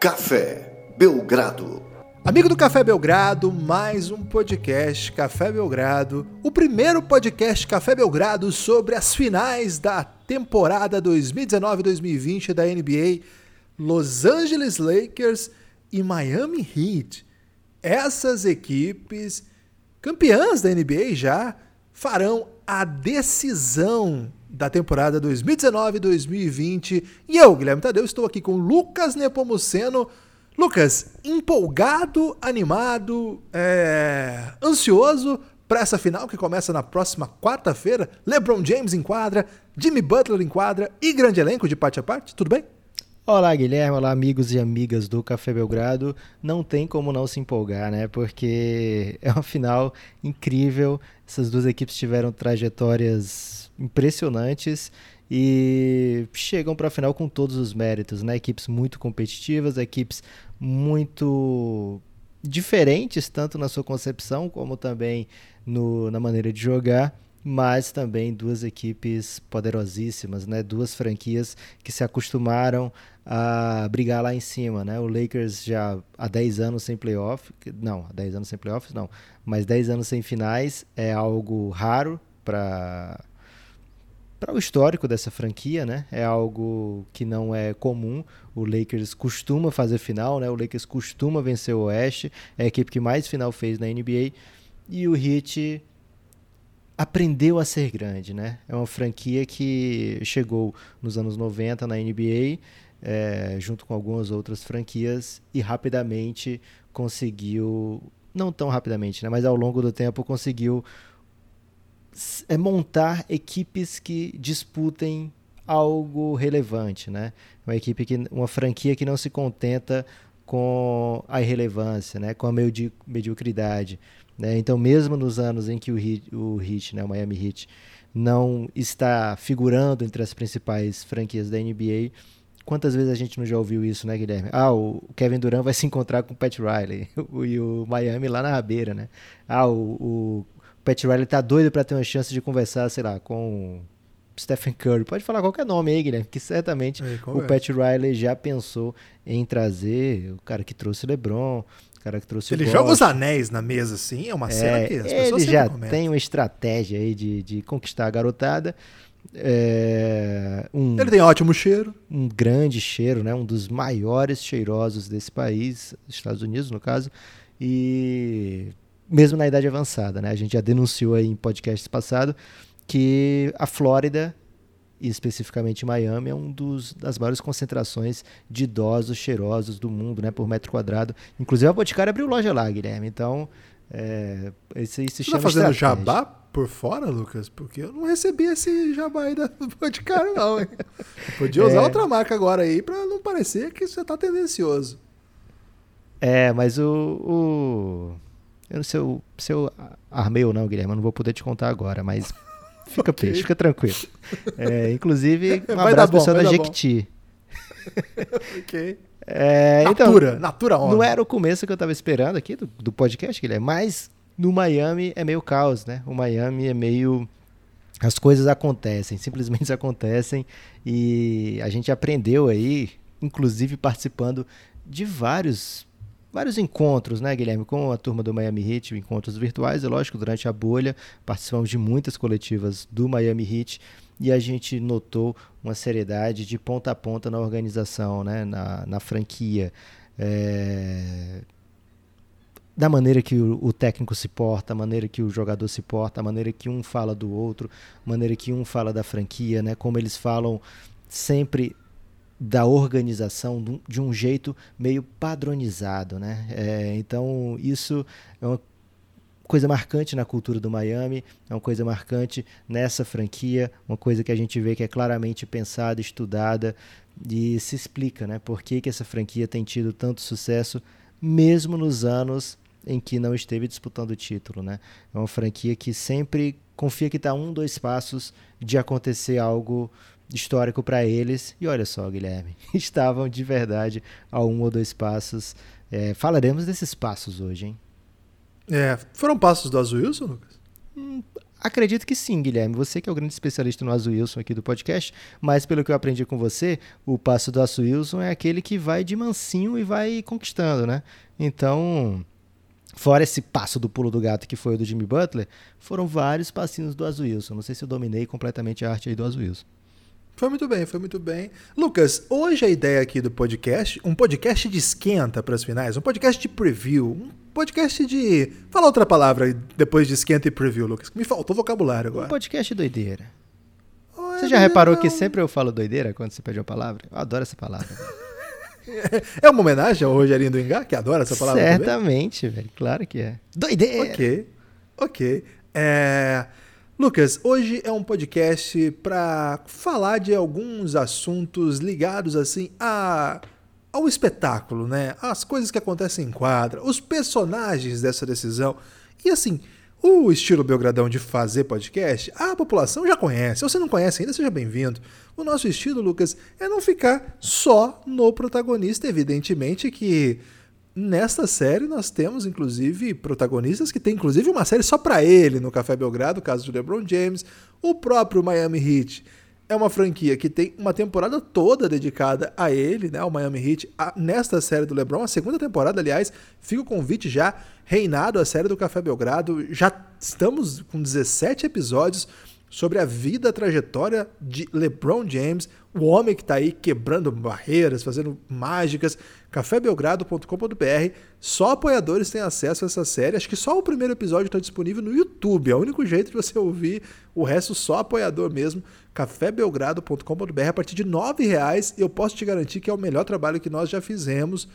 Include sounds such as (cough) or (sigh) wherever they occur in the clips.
Café Belgrado. Amigo do Café Belgrado, mais um podcast Café Belgrado, o primeiro podcast Café Belgrado sobre as finais da temporada 2019-2020 da NBA, Los Angeles Lakers e Miami Heat. Essas equipes, campeãs da NBA já, farão a decisão da temporada 2019-2020. E eu, Guilherme Tadeu, estou aqui com Lucas Nepomuceno. Lucas, empolgado, animado, é... ansioso para essa final que começa na próxima quarta-feira. LeBron James em quadra, Jimmy Butler em quadra e grande elenco de parte a parte. Tudo bem? Olá, Guilherme. Olá, amigos e amigas do Café Belgrado. Não tem como não se empolgar, né? Porque é uma final incrível. Essas duas equipes tiveram trajetórias impressionantes e chegam para a final com todos os méritos, né? Equipes muito competitivas, equipes muito diferentes, tanto na sua concepção como também no, na maneira de jogar, mas também duas equipes poderosíssimas, né? Duas franquias que se acostumaram a brigar lá em cima, né? O Lakers já há 10 anos sem playoff, não, há 10 anos sem playoffs não, mas 10 anos sem finais é algo raro para para o histórico dessa franquia, né? É algo que não é comum. O Lakers costuma fazer final, né? O Lakers costuma vencer o Oeste, é a equipe que mais final fez na NBA. E o Heat aprendeu a ser grande, né? É uma franquia que chegou nos anos 90 na NBA, é, junto com algumas outras franquias, e rapidamente conseguiu, não tão rapidamente, né? Mas ao longo do tempo conseguiu é montar equipes que disputem algo relevante, né? Uma equipe que, uma franquia que não se contenta com a irrelevância, né? Com a medi mediocridade, né? Então, mesmo nos anos em que o Heat, o Heat, né? O Miami Heat não está figurando entre as principais franquias da NBA, quantas vezes a gente não já ouviu isso, né, Guilherme? Ah, o Kevin Durant vai se encontrar com o Pat Riley (laughs) e o Miami lá na rabeira, né? Ah, o, o Pat Riley tá doido para ter uma chance de conversar, sei lá, com Stephen Curry. Pode falar qualquer nome aí, Guilherme, que certamente o Pat Riley já pensou em trazer o cara que trouxe LeBron, o cara que trouxe Ele joga os anéis na mesa, assim, é uma é, cena que as pessoas Ele já comentam. tem uma estratégia aí de, de conquistar a garotada. É, um, ele tem ótimo cheiro. Um grande cheiro, né? Um dos maiores cheirosos desse país, Estados Unidos, no caso. E mesmo na idade avançada. Né? A gente já denunciou aí em podcasts passados que a Flórida, e especificamente Miami, é um dos das maiores concentrações de idosos cheirosos do mundo, né, por metro quadrado. Inclusive a Boticário abriu loja lá, Guilherme. Então, é, esse se Você tá fazendo jabá por fora, Lucas? Porque eu não recebi esse jabá aí da (laughs) Boticário, não. Hein? Podia usar é... outra marca agora aí para não parecer que você tá tendencioso. É, mas o... o eu não sei se eu armei ou não, Guilherme, eu não vou poder te contar agora, mas (laughs) fica okay. peixe, fica tranquilo. É, inclusive, (laughs) um vai abraço pessoal da Jequiti. (laughs) ok. É, natura, então, natura on. Não era o começo que eu estava esperando aqui do, do podcast, Guilherme, mas no Miami é meio caos, né? O Miami é meio as coisas acontecem, simplesmente acontecem e a gente aprendeu aí, inclusive participando de vários vários encontros, né, Guilherme, com a turma do Miami Heat, encontros virtuais, é lógico, durante a bolha, participamos de muitas coletivas do Miami Heat e a gente notou uma seriedade de ponta a ponta na organização, né, na, na franquia. É... Da maneira que o, o, técnico se porta, a maneira que o jogador se porta, a maneira que um fala do outro, a maneira que um fala da franquia, né, como eles falam sempre da organização de um jeito meio padronizado, né? É, então isso é uma coisa marcante na cultura do Miami, é uma coisa marcante nessa franquia, uma coisa que a gente vê que é claramente pensada, estudada e se explica, né? Por que, que essa franquia tem tido tanto sucesso, mesmo nos anos em que não esteve disputando o título, né? É uma franquia que sempre confia que está um, dois passos de acontecer algo histórico para eles. E olha só, Guilherme, (laughs) estavam de verdade a um ou dois passos. É, falaremos desses passos hoje, hein? É, foram passos do Azul Wilson, Lucas? Hum, Acredito que sim, Guilherme. Você que é o grande especialista no Azul Wilson aqui do podcast, mas pelo que eu aprendi com você, o passo do Azul Wilson é aquele que vai de mansinho e vai conquistando, né? Então, fora esse passo do pulo do gato que foi o do Jimmy Butler, foram vários passinhos do Azul Wilson. Não sei se eu dominei completamente a arte aí do Azul Wilson. Foi muito bem, foi muito bem. Lucas, hoje a ideia aqui do podcast, um podcast de esquenta para as finais, um podcast de preview, um podcast de. Fala outra palavra depois de esquenta e preview, Lucas. Me faltou vocabulário agora. Um podcast doideira. Oh, você já reparou não. que sempre eu falo doideira quando você pede uma palavra? Eu adoro essa palavra. (laughs) é uma homenagem ao Rogerinho do Engar, que adora essa palavra Certamente, também? velho. Claro que é. Doideira! Ok, ok. É... Lucas, hoje é um podcast para falar de alguns assuntos ligados assim a ao espetáculo, né? As coisas que acontecem em quadra, os personagens dessa decisão. E assim, o estilo Belgradão de fazer podcast, a população já conhece. Se você não conhece ainda, seja bem-vindo. O nosso estilo, Lucas, é não ficar só no protagonista, evidentemente que Nesta série nós temos inclusive protagonistas que tem inclusive uma série só para ele no Café Belgrado, o caso de LeBron James, o próprio Miami Heat. É uma franquia que tem uma temporada toda dedicada a ele, né, ao Miami Heat, a, nesta série do LeBron, a segunda temporada, aliás, fica o convite já reinado a série do Café Belgrado. Já estamos com 17 episódios sobre a vida, a trajetória de LeBron James, o homem que está aí quebrando barreiras, fazendo mágicas. cafébelgrado.com.br. Só apoiadores têm acesso a essa série. Acho que só o primeiro episódio está disponível no YouTube. É o único jeito de você ouvir. O resto só apoiador mesmo. cafébelgrado.com.br. A partir de R$ reais eu posso te garantir que é o melhor trabalho que nós já fizemos.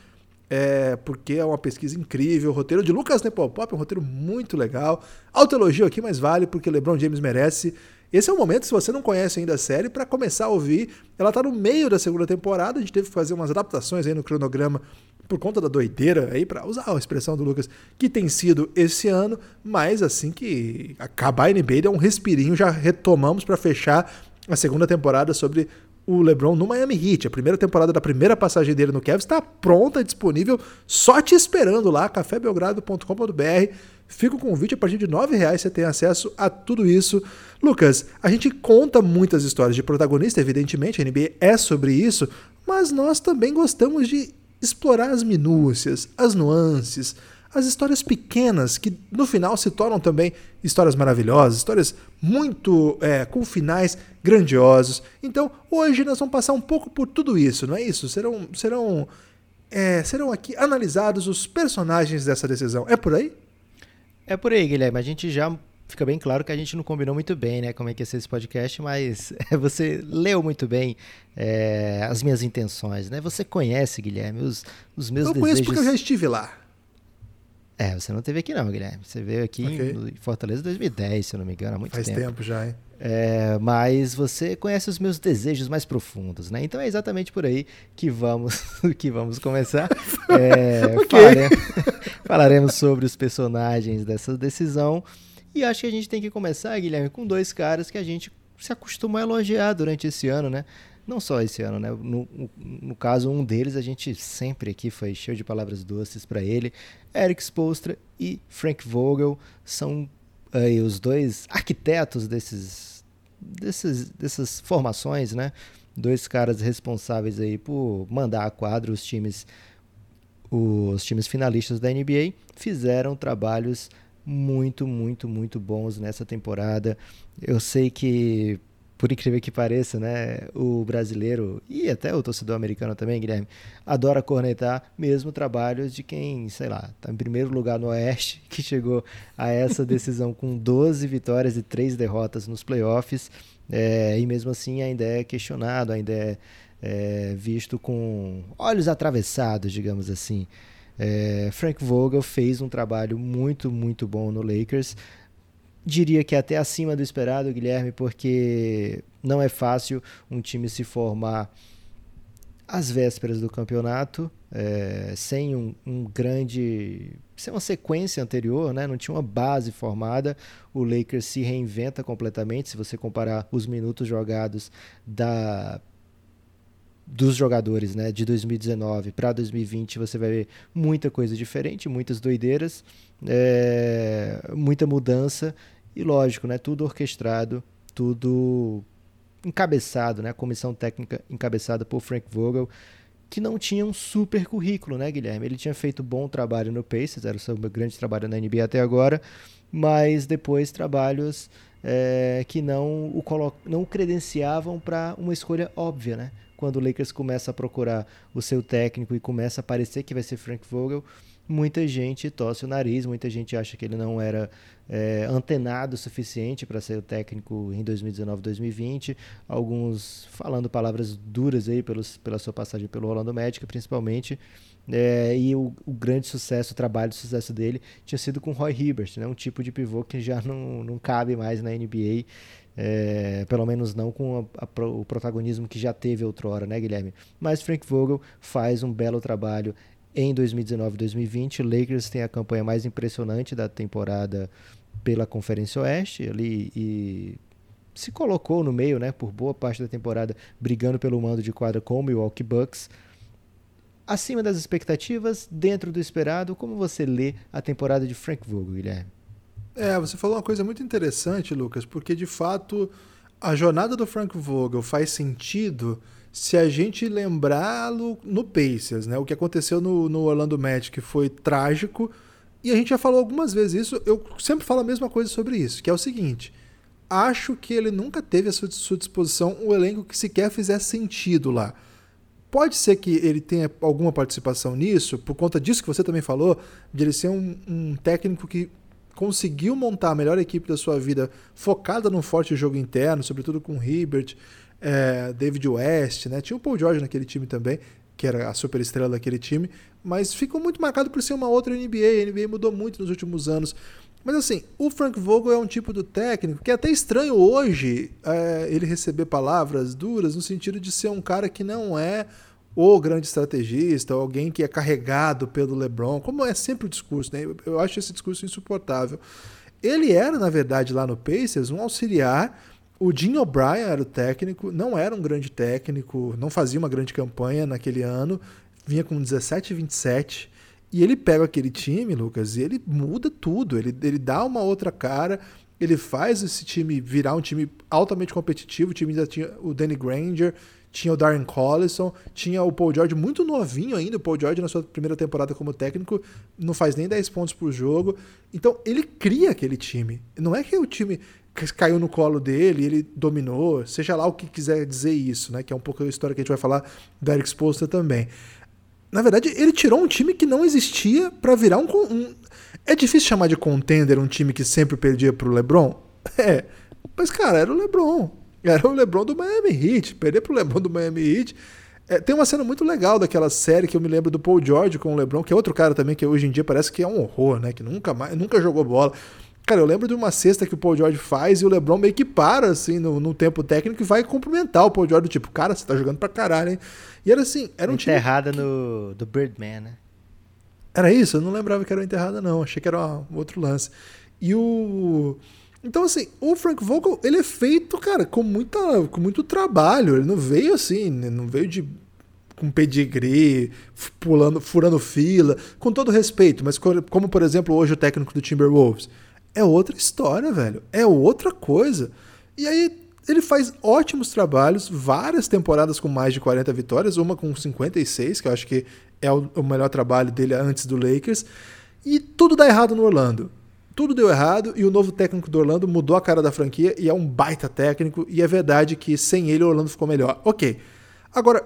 É, porque é uma pesquisa incrível. O roteiro de Lucas Nepopop é um roteiro muito legal. Autoelogio aqui, mas vale porque LeBron James merece. Esse é o momento, se você não conhece ainda a série, para começar a ouvir. Ela está no meio da segunda temporada, a gente teve que fazer umas adaptações aí no cronograma por conta da doideira aí, para usar a expressão do Lucas, que tem sido esse ano, mas assim que acabar a NBA, dá um respirinho, já retomamos para fechar a segunda temporada sobre o LeBron no Miami Heat. A primeira temporada da primeira passagem dele no Cavs está pronta, disponível, só te esperando lá, cafébelgrado.com.br. Fica o convite, a partir de R$ reais você tem acesso a tudo isso. Lucas, a gente conta muitas histórias de protagonista, evidentemente, a NBA é sobre isso, mas nós também gostamos de explorar as minúcias, as nuances, as histórias pequenas que no final se tornam também histórias maravilhosas, histórias muito é, com finais grandiosos. Então hoje nós vamos passar um pouco por tudo isso, não é isso? Serão, serão, é, serão aqui analisados os personagens dessa decisão. É por aí? É por aí, Guilherme. A gente já fica bem claro que a gente não combinou muito bem, né? Como é que ia ser esse podcast, mas (laughs) você leu muito bem é, as minhas intenções, né? Você conhece, Guilherme, os, os meus eu desejos. Eu conheço porque eu já estive lá. É, você não teve aqui não, Guilherme. Você veio aqui okay. em Fortaleza 2010, se eu não me engano, há muito Faz tempo. Faz tempo já, hein? É, mas você conhece os meus desejos mais profundos, né? Então é exatamente por aí que vamos (laughs) que vamos começar. (laughs) É, okay. falaremos, (laughs) falaremos sobre os personagens dessa decisão. E acho que a gente tem que começar, Guilherme, com dois caras que a gente se acostumou a elogiar durante esse ano, né? Não só esse ano, né? No, no, caso, um deles, a gente sempre aqui foi cheio de palavras doces para ele. Eric Spolstra e Frank Vogel são aí os dois arquitetos desses, desses, dessas formações, né? Dois caras responsáveis aí por mandar a quadro os times, os times finalistas da NBA fizeram trabalhos muito, muito, muito bons nessa temporada. Eu sei que por incrível que pareça, né, o brasileiro e até o torcedor americano também, Guilherme, adora cornetar mesmo trabalhos de quem, sei lá, está em primeiro lugar no Oeste, (laughs) que chegou a essa decisão com 12 vitórias e 3 derrotas nos playoffs, é, e mesmo assim ainda é questionado, ainda é, é visto com olhos atravessados, digamos assim. É, Frank Vogel fez um trabalho muito, muito bom no Lakers diria que até acima do esperado, Guilherme, porque não é fácil um time se formar às vésperas do campeonato, é, sem um, um, grande. sem uma sequência anterior, né? não tinha uma base formada. O Lakers se reinventa completamente. Se você comparar os minutos jogados da dos jogadores né, de 2019 para 2020, você vai ver muita coisa diferente, muitas doideiras, é, muita mudança E lógico, né, tudo orquestrado, tudo encabeçado, né, a comissão técnica encabeçada por Frank Vogel, que não tinha um super currículo, né, Guilherme? Ele tinha feito bom trabalho no Pacers, era o seu grande trabalho na NBA até agora, mas depois trabalhos é, que não o, não o credenciavam para uma escolha óbvia, né? Quando o Lakers começa a procurar o seu técnico e começa a parecer que vai ser Frank Vogel, muita gente torce o nariz, muita gente acha que ele não era é, antenado o suficiente para ser o técnico em 2019, 2020. Alguns falando palavras duras aí pelos, pela sua passagem pelo Orlando Magic, principalmente. É, e o, o, grande sucesso, o trabalho de sucesso dele tinha sido com Roy Hibbert, né? um tipo de pivô que já não, não cabe mais na NBA, é, pelo menos não com a, a, o protagonismo que já teve outrora, né, Guilherme? Mas Frank Vogel faz um belo trabalho em 2019 2020. O Lakers tem a campanha mais impressionante da temporada pela Conferência Oeste ali e se colocou no meio, né, por boa parte da temporada, brigando pelo mando de quadra com o Milwaukee Bucks. Acima das expectativas, dentro do esperado, como você lê a temporada de Frank Vogel, Guilherme? É, você falou uma coisa muito interessante, Lucas, porque de fato a jornada do Frank Vogel faz sentido se a gente lembrá-lo no Pacers, né? O que aconteceu no, no Orlando Magic foi trágico. E a gente já falou algumas vezes isso, eu sempre falo a mesma coisa sobre isso, que é o seguinte: acho que ele nunca teve à sua, disposição um elenco que sequer fizesse sentido lá. Pode ser que ele tenha alguma participação nisso, por conta disso que você também falou, de ele ser um, um técnico que conseguiu montar a melhor equipe da sua vida focada num forte jogo interno, sobretudo com Hibbert, é, David West, né? Tinha o Paul George naquele time também, que era a super estrela daquele time, mas ficou muito marcado por ser uma outra NBA. A NBA mudou muito nos últimos anos. Mas assim, o Frank Vogel é um tipo do técnico que é até estranho hoje é, ele receber palavras duras no sentido de ser um cara que não é o grande estrategista, alguém que é carregado pelo LeBron, como é sempre o discurso, né? Eu acho esse discurso insuportável. Ele era, na verdade, lá no Pacers, um auxiliar o Jim O'Brien era o técnico, não era um grande técnico, não fazia uma grande campanha naquele ano, vinha com 17 e 27. E ele pega aquele time, Lucas, e ele muda tudo. Ele, ele dá uma outra cara, ele faz esse time virar um time altamente competitivo. O time ainda tinha o Danny Granger, tinha o Darren Collison, tinha o Paul George muito novinho ainda. O Paul George, na sua primeira temporada como técnico, não faz nem 10 pontos por jogo. Então, ele cria aquele time. Não é que o time caiu no colo dele, ele dominou, seja lá o que quiser dizer isso, né? Que é um pouco a história que a gente vai falar da Eric Spoelstra também. Na verdade, ele tirou um time que não existia para virar um, um, É difícil chamar de contender um time que sempre perdia pro LeBron? (laughs) É. Mas, cara, era o LeBron. Era o LeBron do Miami Heat. Perder pro LeBron do Miami Heat. É, tem uma cena muito legal daquela série que eu me lembro do Paul George com o LeBron, que é outro cara também que hoje em dia parece que é um horror, né? Que nunca mais, nunca jogou bola. Cara, eu lembro de uma cesta que o Paul George faz e o LeBron meio que para, assim, no, no tempo técnico e vai cumprimentar o Paul George, tipo, cara, você tá jogando pra caralho, hein? E era assim, era um Enterrada time... no, do Birdman, né? Era isso? Eu não lembrava que era enterrada, não. Achei que era um outro lance. E o... Então, assim, o Frank Vogel, ele é feito, cara, com, muita, com muito trabalho. Ele não veio assim, não veio de com pedigree, pulando, furando fila, com todo respeito, mas como, por exemplo, hoje o técnico do Timberwolves é outra história, velho. É outra coisa. E aí ele faz ótimos trabalhos, várias temporadas com mais de 40 vitórias, uma com 56, que eu acho que é o melhor trabalho dele antes do Lakers. E tudo dá errado no Orlando. Tudo deu errado e o novo técnico do Orlando mudou a cara da franquia e é um baita técnico. E é verdade que sem ele o Orlando ficou melhor. Ok. Agora,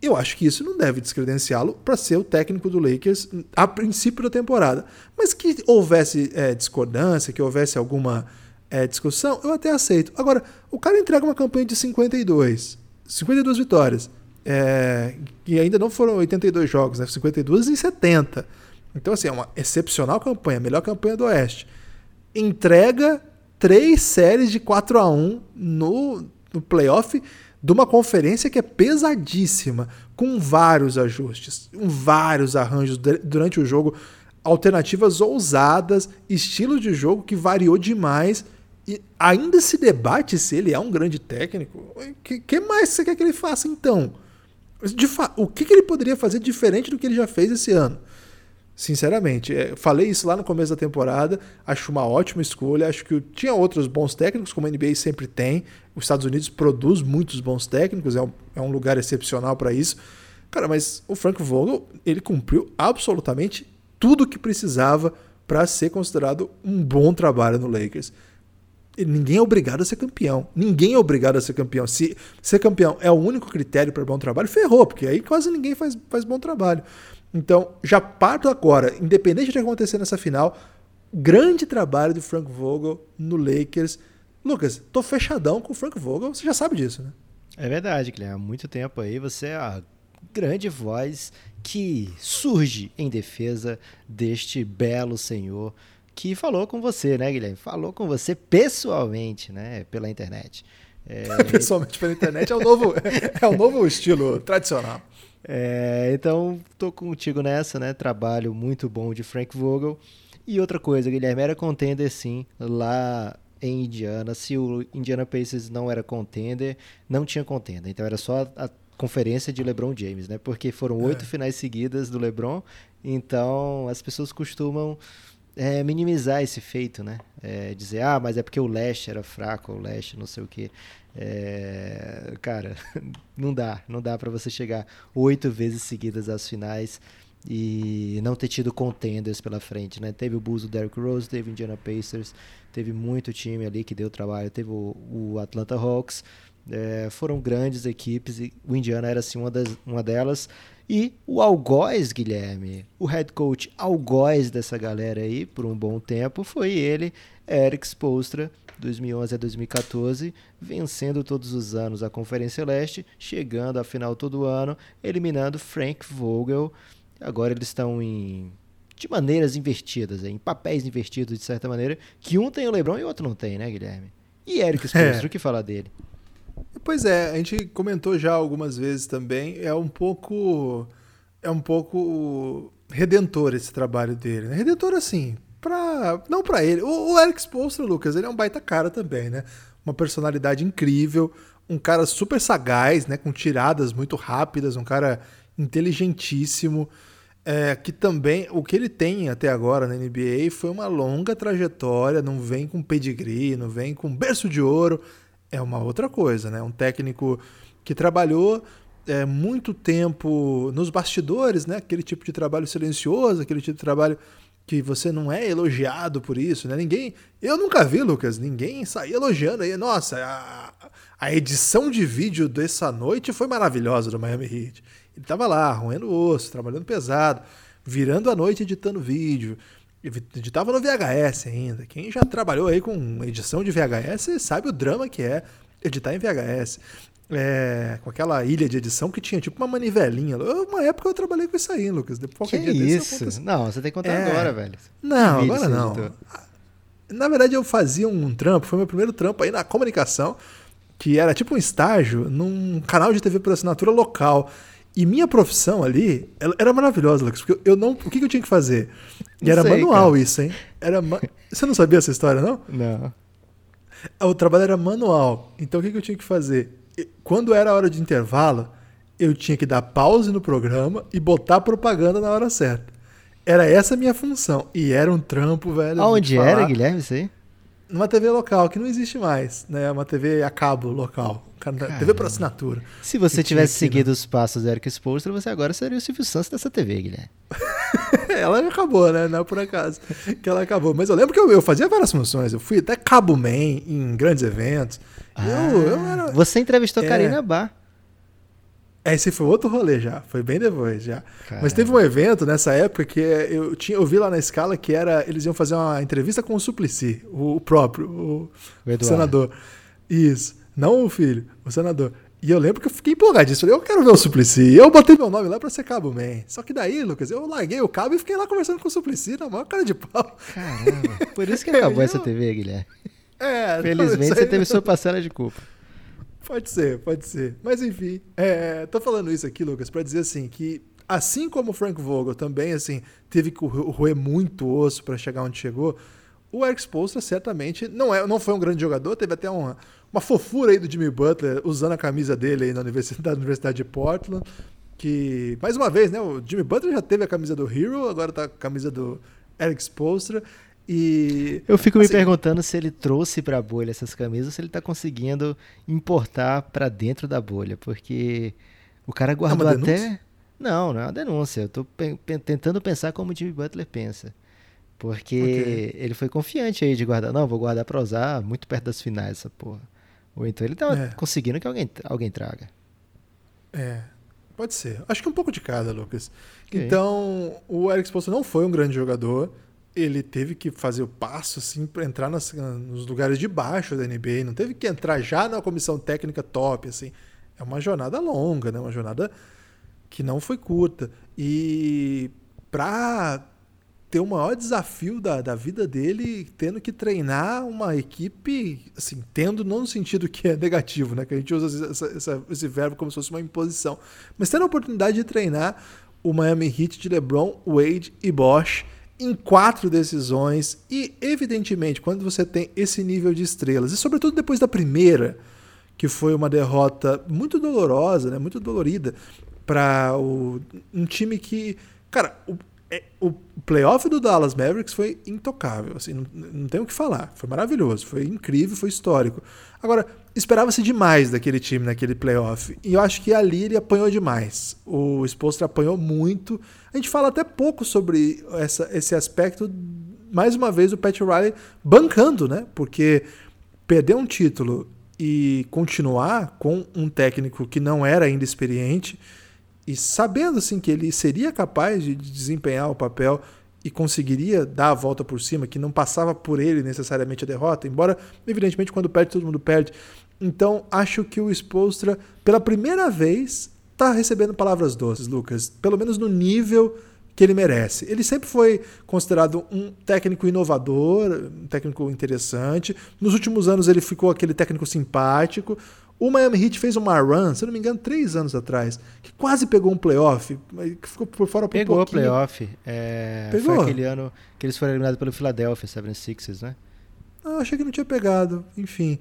eu acho que isso não deve descredenciá-lo para ser o técnico do Lakers a princípio da temporada. Mas que houvesse é, discordância, que houvesse alguma é, discussão, eu até aceito. Agora, o cara entrega uma campanha de 52, 52 vitórias, é, e ainda não foram 82 jogos, né? 52 em 70. Então, assim, é uma excepcional campanha, melhor campanha do Oeste. Entrega três séries de 4 a 1 no, no playoff de uma conferência que é pesadíssima, com vários ajustes, vários arranjos durante o jogo, alternativas ousadas, estilo de jogo que variou demais. E ainda se debate se ele é um grande técnico. O que, que, mais você quer que ele faça então? De o que, que ele poderia fazer diferente do que ele já fez esse ano? Sinceramente, é, falei isso lá no começo da temporada. Acho uma ótima escolha. Acho que tinha outros bons técnicos, como a NBA sempre tem. Os Estados Unidos produz muitos bons técnicos, é um, é um lugar excepcional para isso. Cara, mas o Frank Vogel, ele cumpriu absolutamente tudo que precisava para ser considerado um bom trabalho no Lakers. E ninguém é obrigado a ser campeão. Ninguém é obrigado a ser campeão. Se ser campeão é o único critério para bom trabalho, ferrou, porque aí quase ninguém faz, faz bom trabalho. Então, já parto agora, independente do que acontecer nessa final, grande trabalho do Frank Vogel no Lakers. Lucas, tô fechadão com o Frank Vogel, você já sabe disso, né? É verdade, Guilherme. Há muito tempo aí você é a grande voz que surge em defesa deste belo senhor que falou com você, né, Guilherme? Falou com você pessoalmente, né, pela internet. É... (laughs) pessoalmente pela internet é o novo, é o novo estilo tradicional. É, então, tô contigo nessa, né? Trabalho muito bom de Frank Vogel. E outra coisa, Guilherme, era contender sim lá em Indiana. Se o Indiana Pacers não era contender, não tinha contender. Então era só a conferência de LeBron James, né? Porque foram oito é. finais seguidas do LeBron. Então as pessoas costumam é, minimizar esse feito, né? É, dizer, ah, mas é porque o leste era fraco, o leste não sei o quê. É, cara, (laughs) não dá, não dá para você chegar oito vezes seguidas às finais e não ter tido contenders pela frente, né? Teve o Bulls do Derrick Rose, teve o Indiana Pacers, teve muito time ali que deu trabalho, teve o, o Atlanta Hawks, é, foram grandes equipes e o Indiana era assim uma, das, uma delas. E o algoz, Guilherme, o head coach algoz dessa galera aí, por um bom tempo, foi ele, Eric Spolstra, 2011 a 2014, vencendo todos os anos a Conferência Leste, chegando à final todo ano, eliminando Frank Vogel. Agora eles estão em de maneiras invertidas, em papéis invertidos de certa maneira, que um tem o LeBron e o outro não tem, né, Guilherme? E Eric (laughs) Spoelstra, é. o que falar dele? Pois é, a gente comentou já algumas vezes também, é um pouco é um pouco redentor esse trabalho dele, né? Redentor assim, para não para ele. O, o Eric Spoelstra, Lucas, ele é um baita cara também, né? Uma personalidade incrível, um cara super sagaz, né, com tiradas muito rápidas, um cara inteligentíssimo. É, que também o que ele tem até agora na NBA foi uma longa trajetória, não vem com pedigree, não vem com berço de ouro, é uma outra coisa, né? Um técnico que trabalhou é, muito tempo nos bastidores, né? Aquele tipo de trabalho silencioso, aquele tipo de trabalho que você não é elogiado por isso, né? Ninguém, eu nunca vi, Lucas, ninguém sair elogiando aí. Nossa, a, a edição de vídeo dessa noite foi maravilhosa do Miami Heat. Ele tava lá, roendo osso, trabalhando pesado, virando a noite editando vídeo. Editava no VHS ainda. Quem já trabalhou aí com edição de VHS sabe o drama que é editar em VHS. É, com aquela ilha de edição que tinha tipo uma manivelinha. Uma época eu trabalhei com isso aí, Lucas. Depois, que isso? Não, você tem que contar é... agora, velho. Não, agora não. Editor. Na verdade, eu fazia um trampo, foi meu primeiro trampo aí na comunicação, que era tipo um estágio num canal de TV por assinatura local. E minha profissão ali era maravilhosa, Lucas, porque eu não. O que, eu tinha que fazer? E era sei, manual cara. isso, hein? Era ma... Você não sabia essa história, não? Não. O trabalho era manual. Então o que, eu tinha que fazer? Quando era a hora de intervalo, eu tinha que dar pause no programa e botar propaganda na hora certa. Era essa a minha função. E era um trampo, velho. Aonde era, Guilherme, isso aí? Numa TV local, que não existe mais, né? Uma TV a cabo local. Caramba. TV por assinatura. Se você tivesse aqui, seguido né? os passos do Eric Spolstra, você agora seria o Silvio Santos dessa TV, Guilherme. (laughs) ela acabou, né? Não é por acaso que ela acabou. Mas eu lembro que eu, eu fazia várias funções. Eu fui até Cabo Man em grandes eventos. Ah, eu, eu era... Você entrevistou é... Karina Bar. Esse foi outro rolê já, foi bem depois já. Caramba. Mas teve um evento nessa época que eu tinha, eu vi lá na escala que era eles iam fazer uma entrevista com o Suplicy, o, próprio, o, o senador. Isso. Não o filho, o senador. E eu lembro que eu fiquei empolgadíssimo. Eu quero ver o Suplicy. Eu botei meu nome lá pra ser Cabo Man. Só que daí, Lucas, eu larguei o cabo e fiquei lá conversando com o Suplicy na maior cara de pau. Caramba. Por isso que acabou (laughs) essa TV, Guilherme. É, Felizmente não, você teve sua parcela de culpa. Pode ser, pode ser. Mas enfim, é, tô falando isso aqui, Lucas, para dizer assim que assim como o Frank Vogel também assim teve que roer muito osso para chegar onde chegou, o Eric Spoelstra certamente não é, não foi um grande jogador, teve até uma, uma fofura aí do Jimmy Butler usando a camisa dele aí na universidade, universidade de Portland. que, mais uma vez, né, o Jimmy Butler já teve a camisa do Hero, agora tá com a camisa do Eric Spoelstra. E eu fico assim, me perguntando se ele trouxe para a bolha essas camisas, ou se ele está conseguindo importar para dentro da bolha, porque o cara guardou é até não, não é uma denúncia. Eu tô pe tentando pensar como o Jimmy Butler pensa. Porque okay. ele foi confiante aí de guardar. Não, vou guardar para usar muito perto das finais essa porra. Ou então ele tá é. conseguindo que alguém, alguém traga. É, pode ser. Acho que um pouco de cada, Lucas. Okay. Então, o Eric Spoelstra não foi um grande jogador. Ele teve que fazer o passo assim para entrar nas, nos lugares de baixo da NBA. Não teve que entrar já na comissão técnica top, assim. É uma jornada longa, né? Uma jornada que não foi curta. E para ter o maior desafio da, da vida dele, tendo que treinar uma equipe, assim, tendo não no sentido que é negativo, né? Que a gente usa essa, essa, esse verbo como se fosse uma imposição, mas tendo a oportunidade de treinar o Miami Heat de LeBron, Wade e Bosch em quatro decisões e, evidentemente, quando você tem esse nível de estrelas, e sobretudo depois da primeira, que foi uma derrota muito dolorosa, né, muito dolorida, para um time que. Cara, é, o playoff do Dallas Mavericks foi intocável, assim, não, não tem o que falar. Foi maravilhoso, foi incrível, foi histórico. Agora, esperava-se demais daquele time naquele playoff. E eu acho que ali ele apanhou demais. O Exposto apanhou muito. A gente fala até pouco sobre essa, esse aspecto. Mais uma vez, o Pat Riley bancando, né? Porque perder um título e continuar com um técnico que não era ainda experiente e sabendo assim que ele seria capaz de desempenhar o papel e conseguiria dar a volta por cima, que não passava por ele necessariamente a derrota, embora evidentemente quando perde todo mundo perde. Então acho que o Spolstra pela primeira vez está recebendo palavras doces, Lucas, pelo menos no nível que ele merece. Ele sempre foi considerado um técnico inovador, um técnico interessante. Nos últimos anos ele ficou aquele técnico simpático. O Miami Heat fez uma run, se não me engano, três anos atrás, que quase pegou um playoff, que ficou por fora por Pegou o playoff. É, pegou? Foi aquele ano que eles foram eliminados pelo Philadelphia 76ers, né? Ah, achei que não tinha pegado. Enfim.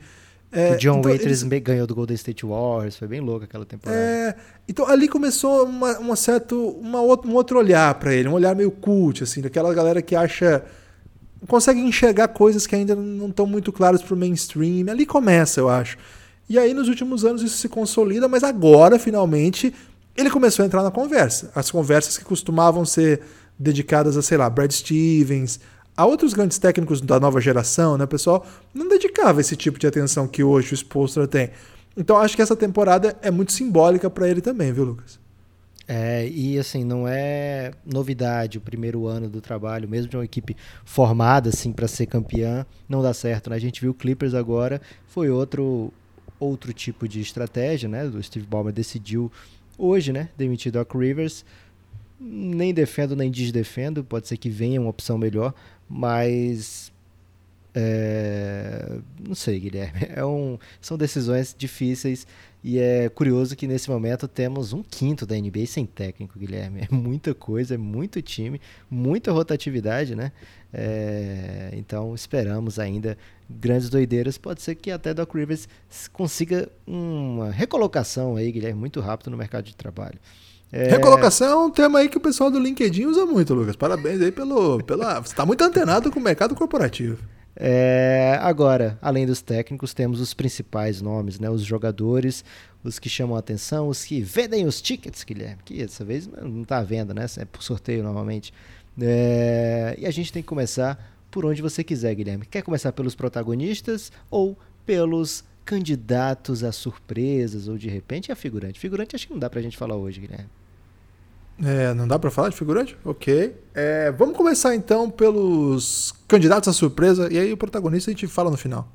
É, o John então, Waiters eles... ganhou do Golden State Warriors, foi bem louco aquela temporada. É, então ali começou uma, uma certo, uma um outro olhar para ele, um olhar meio cult, assim, daquela galera que acha consegue enxergar coisas que ainda não estão muito claras para o mainstream. Ali começa, eu acho. E aí, nos últimos anos, isso se consolida, mas agora, finalmente, ele começou a entrar na conversa. As conversas que costumavam ser dedicadas a, sei lá, Brad Stevens, a outros grandes técnicos da nova geração, né? Pessoal não dedicava esse tipo de atenção que hoje o Spolstra tem. Então, acho que essa temporada é muito simbólica para ele também, viu, Lucas? É, e assim, não é novidade o primeiro ano do trabalho, mesmo de uma equipe formada assim para ser campeã, não dá certo, né? A gente viu o Clippers agora, foi outro outro tipo de estratégia, né? O Steve Ballmer decidiu hoje, né, demitir Doc Rivers. Nem defendo nem desdefendo, pode ser que venha uma opção melhor, mas é, não sei, Guilherme. (laughs) É um, são decisões difíceis e é curioso que nesse momento temos um quinto da NBA sem técnico, Guilherme. (laughs) É muita coisa, é muito time, muita rotatividade, né? É, então esperamos ainda grandes doideiras. Pode ser que até Doc Rivers consiga uma recolocação aí, Guilherme, muito rápido no mercado de trabalho. É... Recolocação é um tema aí que o pessoal do LinkedIn usa muito, Lucas. Parabéns aí pelo. Pela... Você está muito antenado com o mercado corporativo. É, agora, além dos técnicos, temos os principais nomes, né? Os jogadores, os que chamam a atenção, os que vendem os tickets, Guilherme, que dessa vez não está à venda, né? É por sorteio normalmente. É, e a gente tem que começar por onde você quiser, Guilherme. Quer começar pelos protagonistas ou pelos candidatos a surpresas ou de repente a figurante? Figurante acho que não dá pra gente falar hoje, Guilherme. É, não dá para falar de figurante? Ok. É, vamos começar então pelos candidatos à surpresa e aí o protagonista a gente fala no final.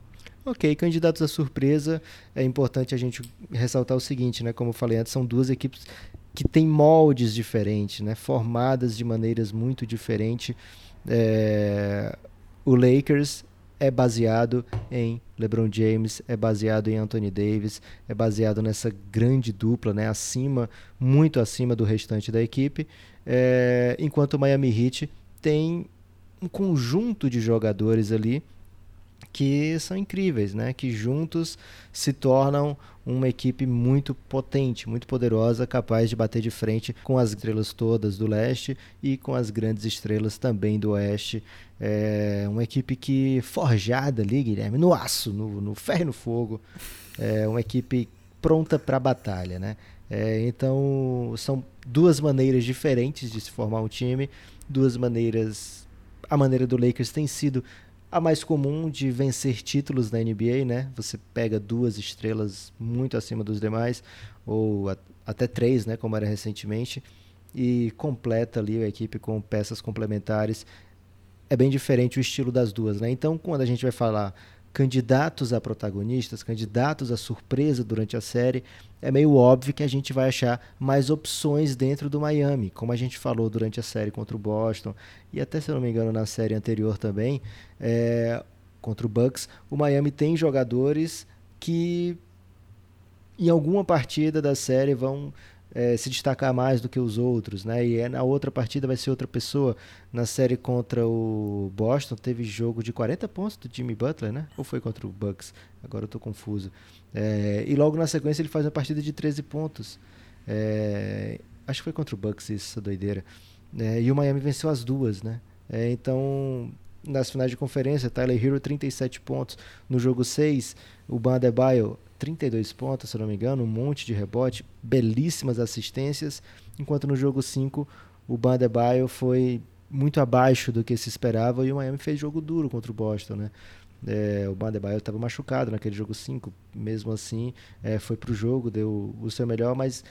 Ok, candidatos à surpresa, é importante a gente ressaltar o seguinte, né? Como eu falei antes, são duas equipes que têm moldes diferentes, né? Formadas de maneiras muito diferentes. É... O Lakers é baseado em LeBron James, é baseado em Anthony Davis, é baseado nessa grande dupla, né, acima, muito acima do restante da equipe, é, enquanto o Miami Heat tem um conjunto de jogadores ali que são incríveis, né? Que juntos se tornam uma equipe muito potente, muito poderosa, capaz de bater de frente com as estrelas todas do leste e com as grandes estrelas também do oeste. É uma equipe que forjada ali, Guilherme, no aço, no, no ferro e no fogo. É uma equipe pronta para a batalha, né? É, então são duas maneiras diferentes de se formar um time, duas maneiras. A maneira do Lakers tem sido a mais comum de vencer títulos na NBA, né? Você pega duas estrelas muito acima dos demais, ou até três, né? Como era recentemente, e completa ali a equipe com peças complementares. É bem diferente o estilo das duas, né? Então, quando a gente vai falar candidatos a protagonistas, candidatos a surpresa durante a série, é meio óbvio que a gente vai achar mais opções dentro do Miami, como a gente falou durante a série contra o Boston e até se eu não me engano na série anterior também, é, contra o Bucks, o Miami tem jogadores que em alguma partida da série vão é, se destacar mais do que os outros, né? E é, na outra partida vai ser outra pessoa. Na série contra o Boston teve jogo de 40 pontos do Jimmy Butler, né? Ou foi contra o Bucks? Agora eu estou confuso. É, e logo na sequência ele faz uma partida de 13 pontos. É, acho que foi contra o Bucks isso, essa doideira. É, e o Miami venceu as duas, né? Então nas finais de conferência, Tyler Hero 37 pontos. No jogo 6, o Ban 32 pontos, se não me engano, um monte de rebote, belíssimas assistências, enquanto no jogo 5 o Ban Adebayo foi muito abaixo do que se esperava e o Miami fez jogo duro contra o Boston, né? É, o Bandebaio estava machucado naquele jogo 5, mesmo assim é, foi para o jogo, deu o seu melhor, mas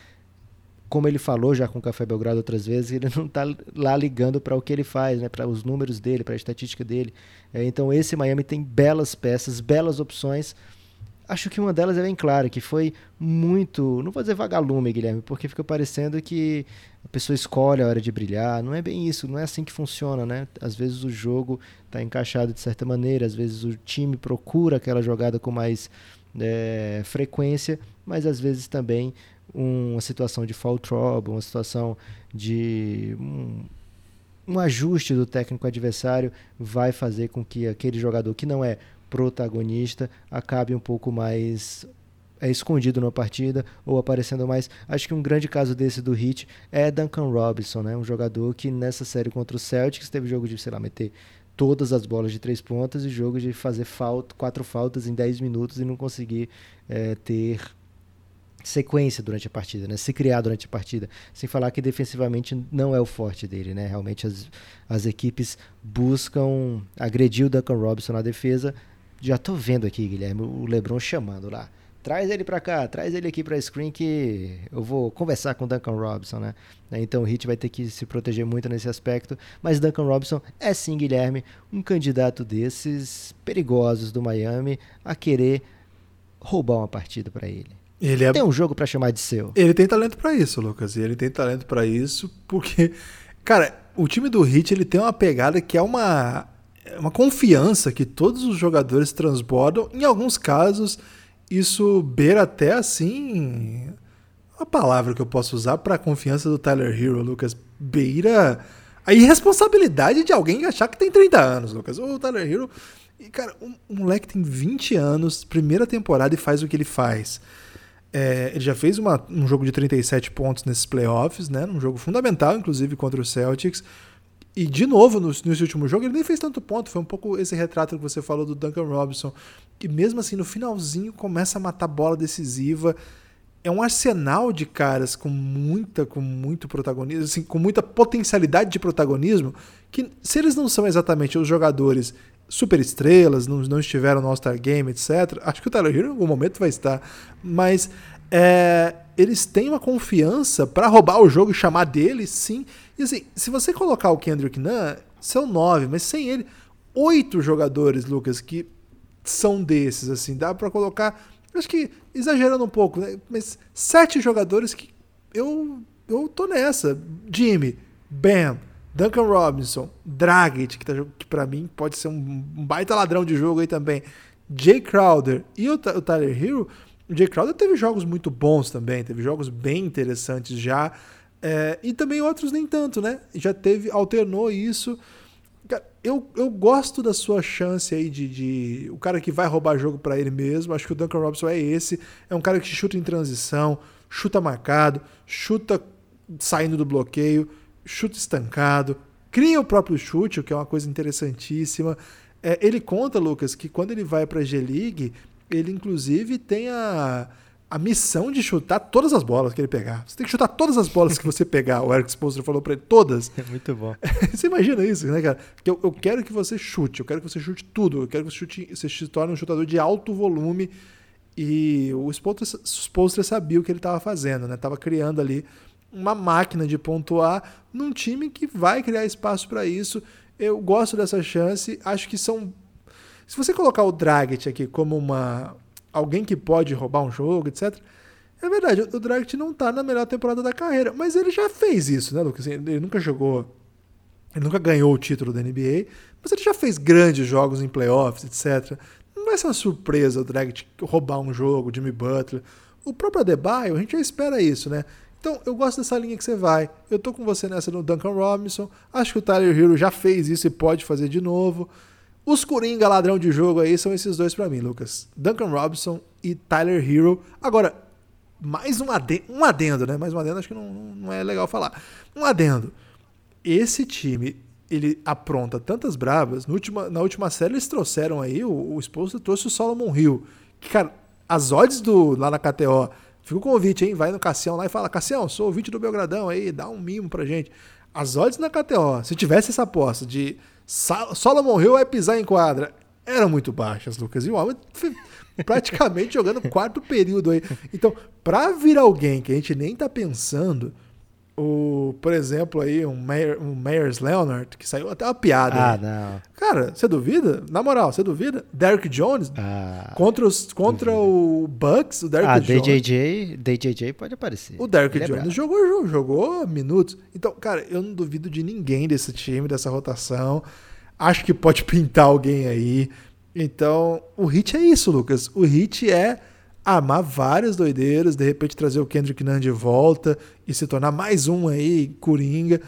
como ele falou já com o Café Belgrado outras vezes, ele não está lá ligando para o que ele faz, né, para os números dele, para a estatística dele. É, então esse Miami tem belas peças, belas opções. Acho que uma delas é bem clara, que foi muito, não vou dizer vagalume, Guilherme, porque fica parecendo que a pessoa escolhe a hora de brilhar. Não é bem isso, não é assim que funciona, né? Às vezes o jogo está encaixado de certa maneira, às vezes o time procura aquela jogada com mais é, frequência, mas às vezes também uma situação de foul trouble, uma situação de um, um ajuste do técnico adversário vai fazer com que aquele jogador que não é protagonista acabe um pouco mais é escondido na partida ou aparecendo mais. Acho que um grande caso desse do Heat é Duncan Robinson, né? Um jogador que nessa série contra o Celtics teve jogo de, sei lá, meter todas as bolas de três pontas e jogo de fazer falta, quatro faltas em 10 minutos e não conseguir é, ter sequência durante a partida, né? Se criar durante a partida, sem falar que defensivamente não é o forte dele, né? Realmente as, as equipes buscam agredir o Duncan Robinson na defesa. Já tô vendo aqui, Guilherme, o LeBron chamando lá. Traz ele para cá, traz ele aqui para screen que eu vou conversar com o Duncan Robinson, né? Então o Heat vai ter que se proteger muito nesse aspecto, mas Duncan Robinson é sim, Guilherme, um candidato desses perigosos do Miami a querer roubar uma partida para ele. Ele é... Tem um jogo para chamar de seu. Ele tem talento para isso, Lucas. E ele tem talento para isso porque, cara, o time do Heat ele tem uma pegada que é uma uma confiança que todos os jogadores transbordam. Em alguns casos, isso beira até assim a palavra que eu posso usar para a confiança do Tyler Hero, Lucas. Beira a irresponsabilidade de alguém achar que tem 30 anos, Lucas. O Tyler Hero. E, cara, um, um moleque tem 20 anos, primeira temporada e faz o que ele faz. É, ele já fez uma, um jogo de 37 pontos nesses playoffs, né? Um jogo fundamental, inclusive, contra o Celtics. E, de novo, no, nesse último jogo, ele nem fez tanto ponto. Foi um pouco esse retrato que você falou do Duncan Robinson. Que, mesmo assim, no finalzinho, começa a matar bola decisiva. É um arsenal de caras com muita, com muito protagonismo, assim, com muita potencialidade de protagonismo, que se eles não são exatamente os jogadores super estrelas, não, não estiveram no All-Star Game, etc. Acho que o Tyler Hero em algum momento vai estar. Mas é, eles têm uma confiança para roubar o jogo e chamar dele, sim. E assim, se você colocar o Kendrick Nunn, são nove, mas sem ele, oito jogadores, Lucas, que são desses, assim, dá para colocar, acho que exagerando um pouco, né? mas sete jogadores que eu, eu tô nessa. Jimmy, Bam, Duncan Robinson, Dragic, que, tá, que para mim pode ser um, baita ladrão de jogo aí também. Jay Crowder e o, o Tyler Hero. O Jay Crowder teve jogos muito bons também, teve jogos bem interessantes já. É, e também outros nem tanto, né? Já teve, alternou isso. eu, eu gosto da sua chance aí de, de o cara que vai roubar jogo para ele mesmo. Acho que o Duncan Robinson é esse. É um cara que chuta em transição, chuta marcado, chuta saindo do bloqueio, chuta estancado, cria o próprio chute, o que é uma coisa interessantíssima. É, ele conta, Lucas, que quando ele vai para a G-League, ele inclusive tem a a missão de chutar todas as bolas que ele pegar. Você tem que chutar todas as bolas que você pegar. O Eric Spoelstra falou para ele, todas. É muito bom. (laughs) você imagina isso, né, cara? Porque eu, eu, quero que você chute, eu quero que você chute tudo, eu quero que você, chute, você se torne um chutador de alto volume. E o Spoelstra sabia o que ele estava fazendo, né? Tava criando ali uma máquina de pontuar num time que vai criar espaço para isso. Eu gosto dessa chance, acho que são se você colocar o Dragic aqui como uma alguém que pode roubar um jogo, etc. É verdade, o Dragic não tá na melhor temporada da carreira, mas ele já fez isso, né, Lucas? Ele nunca jogou, ele nunca ganhou o título da NBA, mas ele já fez grandes jogos em playoffs, etc. Não vai ser uma surpresa o Dragic roubar um jogo, Jimmy Butler. O próprio Adebayo, a gente já espera isso, né? Então, eu gosto dessa linha que você vai. Eu tô com você nessa no Duncan Robinson. Acho que o Tyler Hero já fez isso e pode fazer de novo. Os Coringa ladrão de jogo aí são esses dois para mim, Lucas. Duncan Robinson e Tyler Hero. Agora, mais um adendo, um adendo, né? Mais um adendo, acho que não, não é legal falar. Um adendo. Esse time, ele apronta tantas bravas. Última, na última série eles trouxeram aí, o, o esposo trouxe o Solomon Hill. Que, cara, as odds do, lá na KTO, fica o convite, hein? Vai no Cassião lá e fala, Cassião, sou ouvinte do Belgradão aí, dá um mimo pra gente. As odds na KTO, se tivesse essa aposta de Solomon Hill vai pisar em quadra. Eram muito baixas, Lucas. E o homem (laughs) praticamente jogando quarto período aí. Então, para vir alguém que a gente nem tá pensando, o, por exemplo, aí um, Mayer, um Myers Leonard, que saiu até uma piada. Ah, não. Cara, você duvida? Na moral, você duvida? Derrick Jones ah, contra, os, contra o Bucks, o Derrick ah, Jones. DJJ, DJJ pode aparecer. O Derrick é Jones jogou, jogou minutos. Então, cara, eu não duvido de ninguém desse time, dessa rotação. Acho que pode (laughs) pintar alguém aí. Então, o hit é isso, Lucas. O hit é armar várias doideiras, de repente trazer o Kendrick Nunn de volta e se tornar mais um aí, Coringa.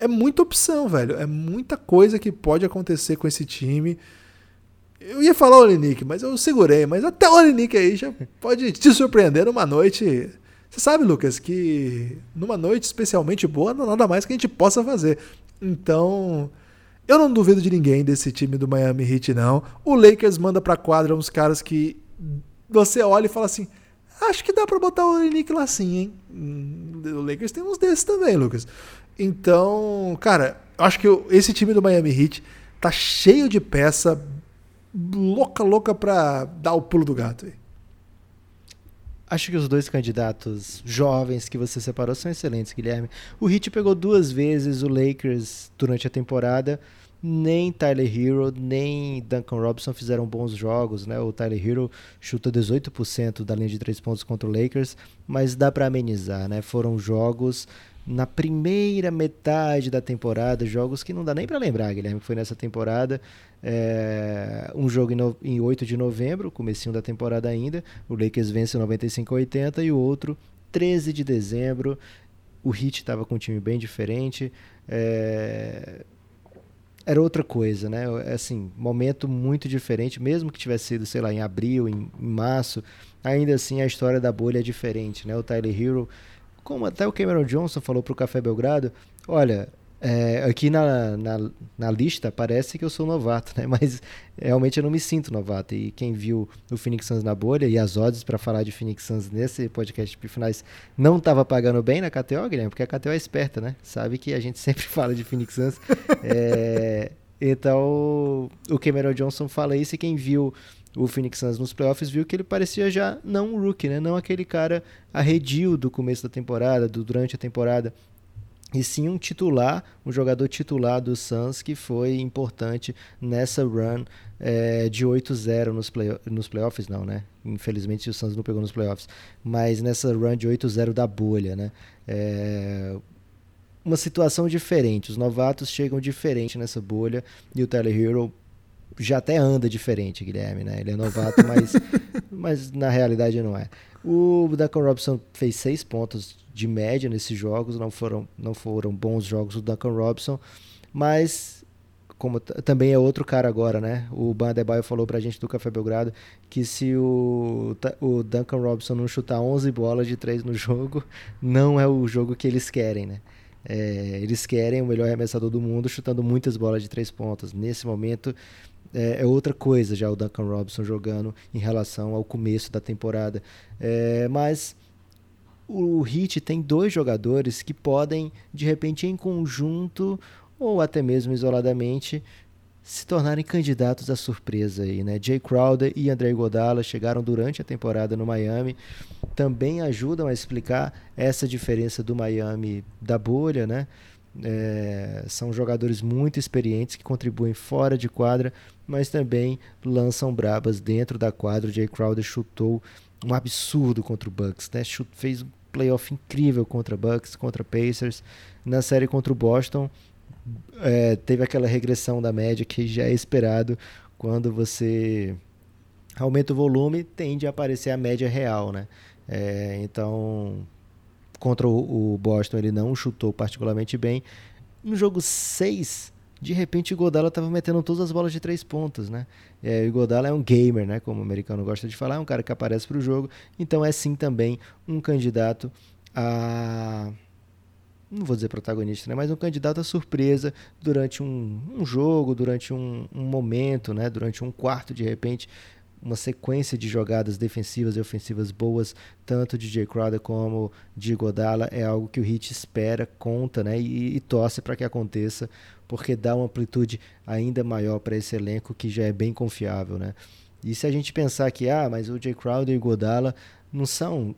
É muita opção, velho. É muita coisa que pode acontecer com esse time. Eu ia falar o Olinick, mas eu segurei. Mas até o Olinick aí já pode te surpreender numa noite. Você sabe, Lucas, que numa noite especialmente boa não há nada mais que a gente possa fazer. Então, eu não duvido de ninguém desse time do Miami Heat, não. O Lakers manda pra quadra uns caras que você olha e fala assim: acho que dá para botar o Nick lá sim, hein? Hum, o Lakers tem uns desses também, Lucas. Então, cara, acho que esse time do Miami Heat tá cheio de peça louca, louca pra dar o pulo do gato aí. Acho que os dois candidatos jovens que você separou são excelentes, Guilherme. O Heat pegou duas vezes o Lakers durante a temporada nem Tyler Hero, nem Duncan Robinson fizeram bons jogos, né? O Tyler Hero chuta 18% da linha de três pontos contra o Lakers, mas dá para amenizar, né? Foram jogos na primeira metade da temporada, jogos que não dá nem para lembrar, Guilherme, foi nessa temporada, é, um jogo em, no, em 8 de novembro, comecinho da temporada ainda, o Lakers vence 95-80 e o outro 13 de dezembro, o Heat estava com um time bem diferente, é, era outra coisa, né? Assim, momento muito diferente, mesmo que tivesse sido, sei lá, em abril, em, em março, ainda assim a história da bolha é diferente, né? O Tyler Hero, como até o Cameron Johnson falou para o Café Belgrado, olha, é, aqui na, na, na, lista parece que eu sou novato, né? (laughs) Mas realmente eu não me sinto novato. E quem viu o Phoenix Suns na bolha e as odds para falar de Phoenix Suns nesse podcast de finais não estava pagando bem na KTO, Guilherme, porque a KTO é esperta, né? Sabe que a gente (laughs) sempre fala de Phoenix Suns. é, então o Cameron Johnson fala isso e quem viu o Phoenix Suns nos playoffs viu que ele parecia já não um rookie, né? Não aquele cara arredio do começo da temporada, do durante a temporada e sim um titular, um jogador titular do Suns que foi importante nessa run é, de 8-0 nos, play, nos playoffs, não, né? Infelizmente o Suns não pegou nos playoffs, mas nessa run de 8-0 da bolha, né? É, uma situação diferente, os novatos chegam diferente nessa bolha e o Tyler Hero já até anda diferente, Guilherme, né? Ele é novato, mas, (laughs) mas na realidade não é. O Duncan Robinson fez seis pontos de média nesses jogos, não foram, não foram bons jogos do Duncan Robinson, mas como também é outro cara agora, né? O Ban Adebayo falou pra gente do Café Belgrado que se o, o Duncan Robinson não chutar 11 bolas de 3 no jogo, (laughs) não é o jogo que eles querem, né? É, eles querem o melhor arremessador do mundo chutando muitas bolas de três pontas. Nesse momento é, é, outra coisa já o Duncan Robinson jogando em relação ao começo da temporada. É, mas o Heat tem dois jogadores que podem, de repente, em conjunto ou até mesmo isoladamente, se tornarem candidatos à surpresa aí, né? Jay Crowder e André Godala chegaram durante a temporada no Miami, também ajudam a explicar essa diferença do Miami da bolha, né? É, são jogadores muito experientes que contribuem fora de quadra, mas também lançam brabas dentro da quadra. Jay Crowder chutou um absurdo contra o Bucks, né? Chut, fez um playoff incrível contra Bucks, contra Pacers. Na série contra o Boston, é, teve aquela regressão da média que já é esperado quando você aumenta o volume, tende a aparecer a média real, né? É, então, contra o, Boston ele não chutou particularmente bem. No jogo 6, de repente o Godala estava metendo todas as bolas de três pontos, né? É, o Godala é um gamer, né? Como o americano gosta de falar, é um cara que aparece para o jogo. Então é sim também um candidato a não vou dizer protagonista, né, mas um candidato à surpresa durante um, um jogo, durante um, um, momento, né, durante um quarto de repente, uma sequência de jogadas defensivas e ofensivas boas, tanto de Jay Crowder como de Godala, é algo que o Heat espera, conta né, e, e torce para que aconteça, porque dá uma amplitude ainda maior para esse elenco que já é bem confiável. Né? E se a gente pensar que, ah, mas o Jay Crowder e o Godala não são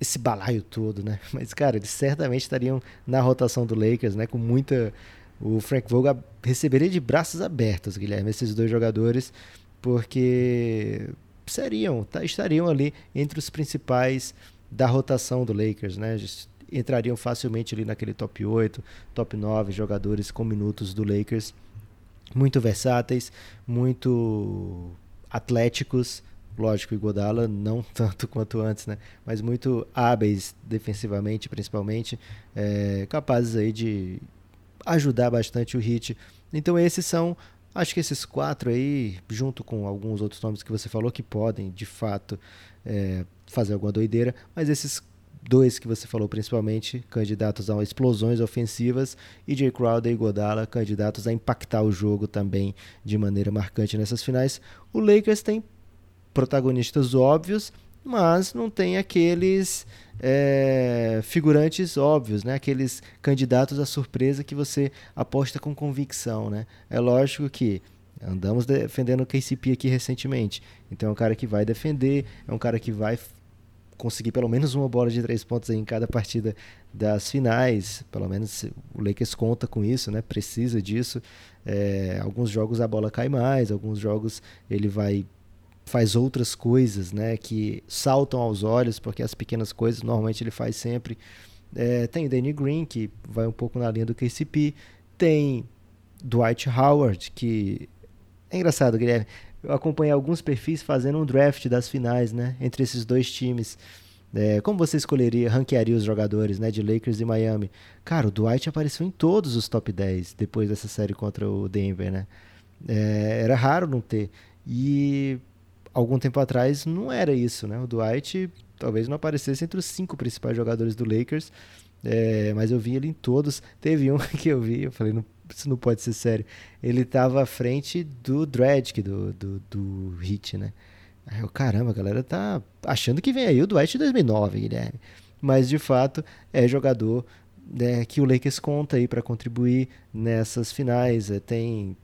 esse balaio todo, né? (laughs) Mas, cara, eles certamente estariam na rotação do Lakers, né? Com muita. O Frank Vogel receberia de braços abertos, Guilherme, esses dois jogadores, porque seriam, tá, estariam ali entre os principais da rotação do Lakers, né? Entrariam facilmente ali naquele top 8, top 9 jogadores com minutos do Lakers. Muito versáteis, muito atléticos, lógico, Godala não (laughs) tanto quanto antes, né? Mas muito hábeis defensivamente, principalmente, é, capazes aí de ajudar bastante o Hit. Então esses são, acho que esses quatro aí, junto com alguns outros nomes que você falou, que podem, de fato, é, fazer alguma doideira, mas esses dois que você falou principalmente, candidatos a explosões ofensivas, e Jay Crowder e Godala, candidatos a impactar o jogo também de maneira marcante nessas finais. O Lakers tem protagonistas óbvios, mas não tem aqueles é, figurantes óbvios, né? aqueles candidatos à surpresa que você aposta com convicção. Né? É lógico que andamos defendendo o KCP aqui recentemente, então é um cara que vai defender, é um cara que vai conseguir pelo menos uma bola de três pontos em cada partida das finais, pelo menos o Lakers conta com isso, né? precisa disso. É, alguns jogos a bola cai mais, alguns jogos ele vai faz outras coisas, né, que saltam aos olhos, porque as pequenas coisas normalmente ele faz sempre. É, tem Danny Green, que vai um pouco na linha do KCP. Tem Dwight Howard, que é engraçado, Guilherme. Eu acompanhei alguns perfis fazendo um draft das finais, né, entre esses dois times. É, como você escolheria, ranquearia os jogadores, né, de Lakers e Miami? Cara, o Dwight apareceu em todos os top 10 depois dessa série contra o Denver, né? É, era raro não ter. E algum tempo atrás não era isso, né? O Dwight talvez não aparecesse entre os cinco principais jogadores do Lakers, é, mas eu vi ele em todos. Teve um (laughs) que eu vi, eu falei, não, isso não pode ser sério. Ele estava à frente do Dredd, do, do, do Hit, né? Aí eu, caramba, a galera tá achando que vem aí o Dwight de 2009, Guilherme. Mas de fato é jogador né, que o Lakers conta aí para contribuir nessas finais. É, tem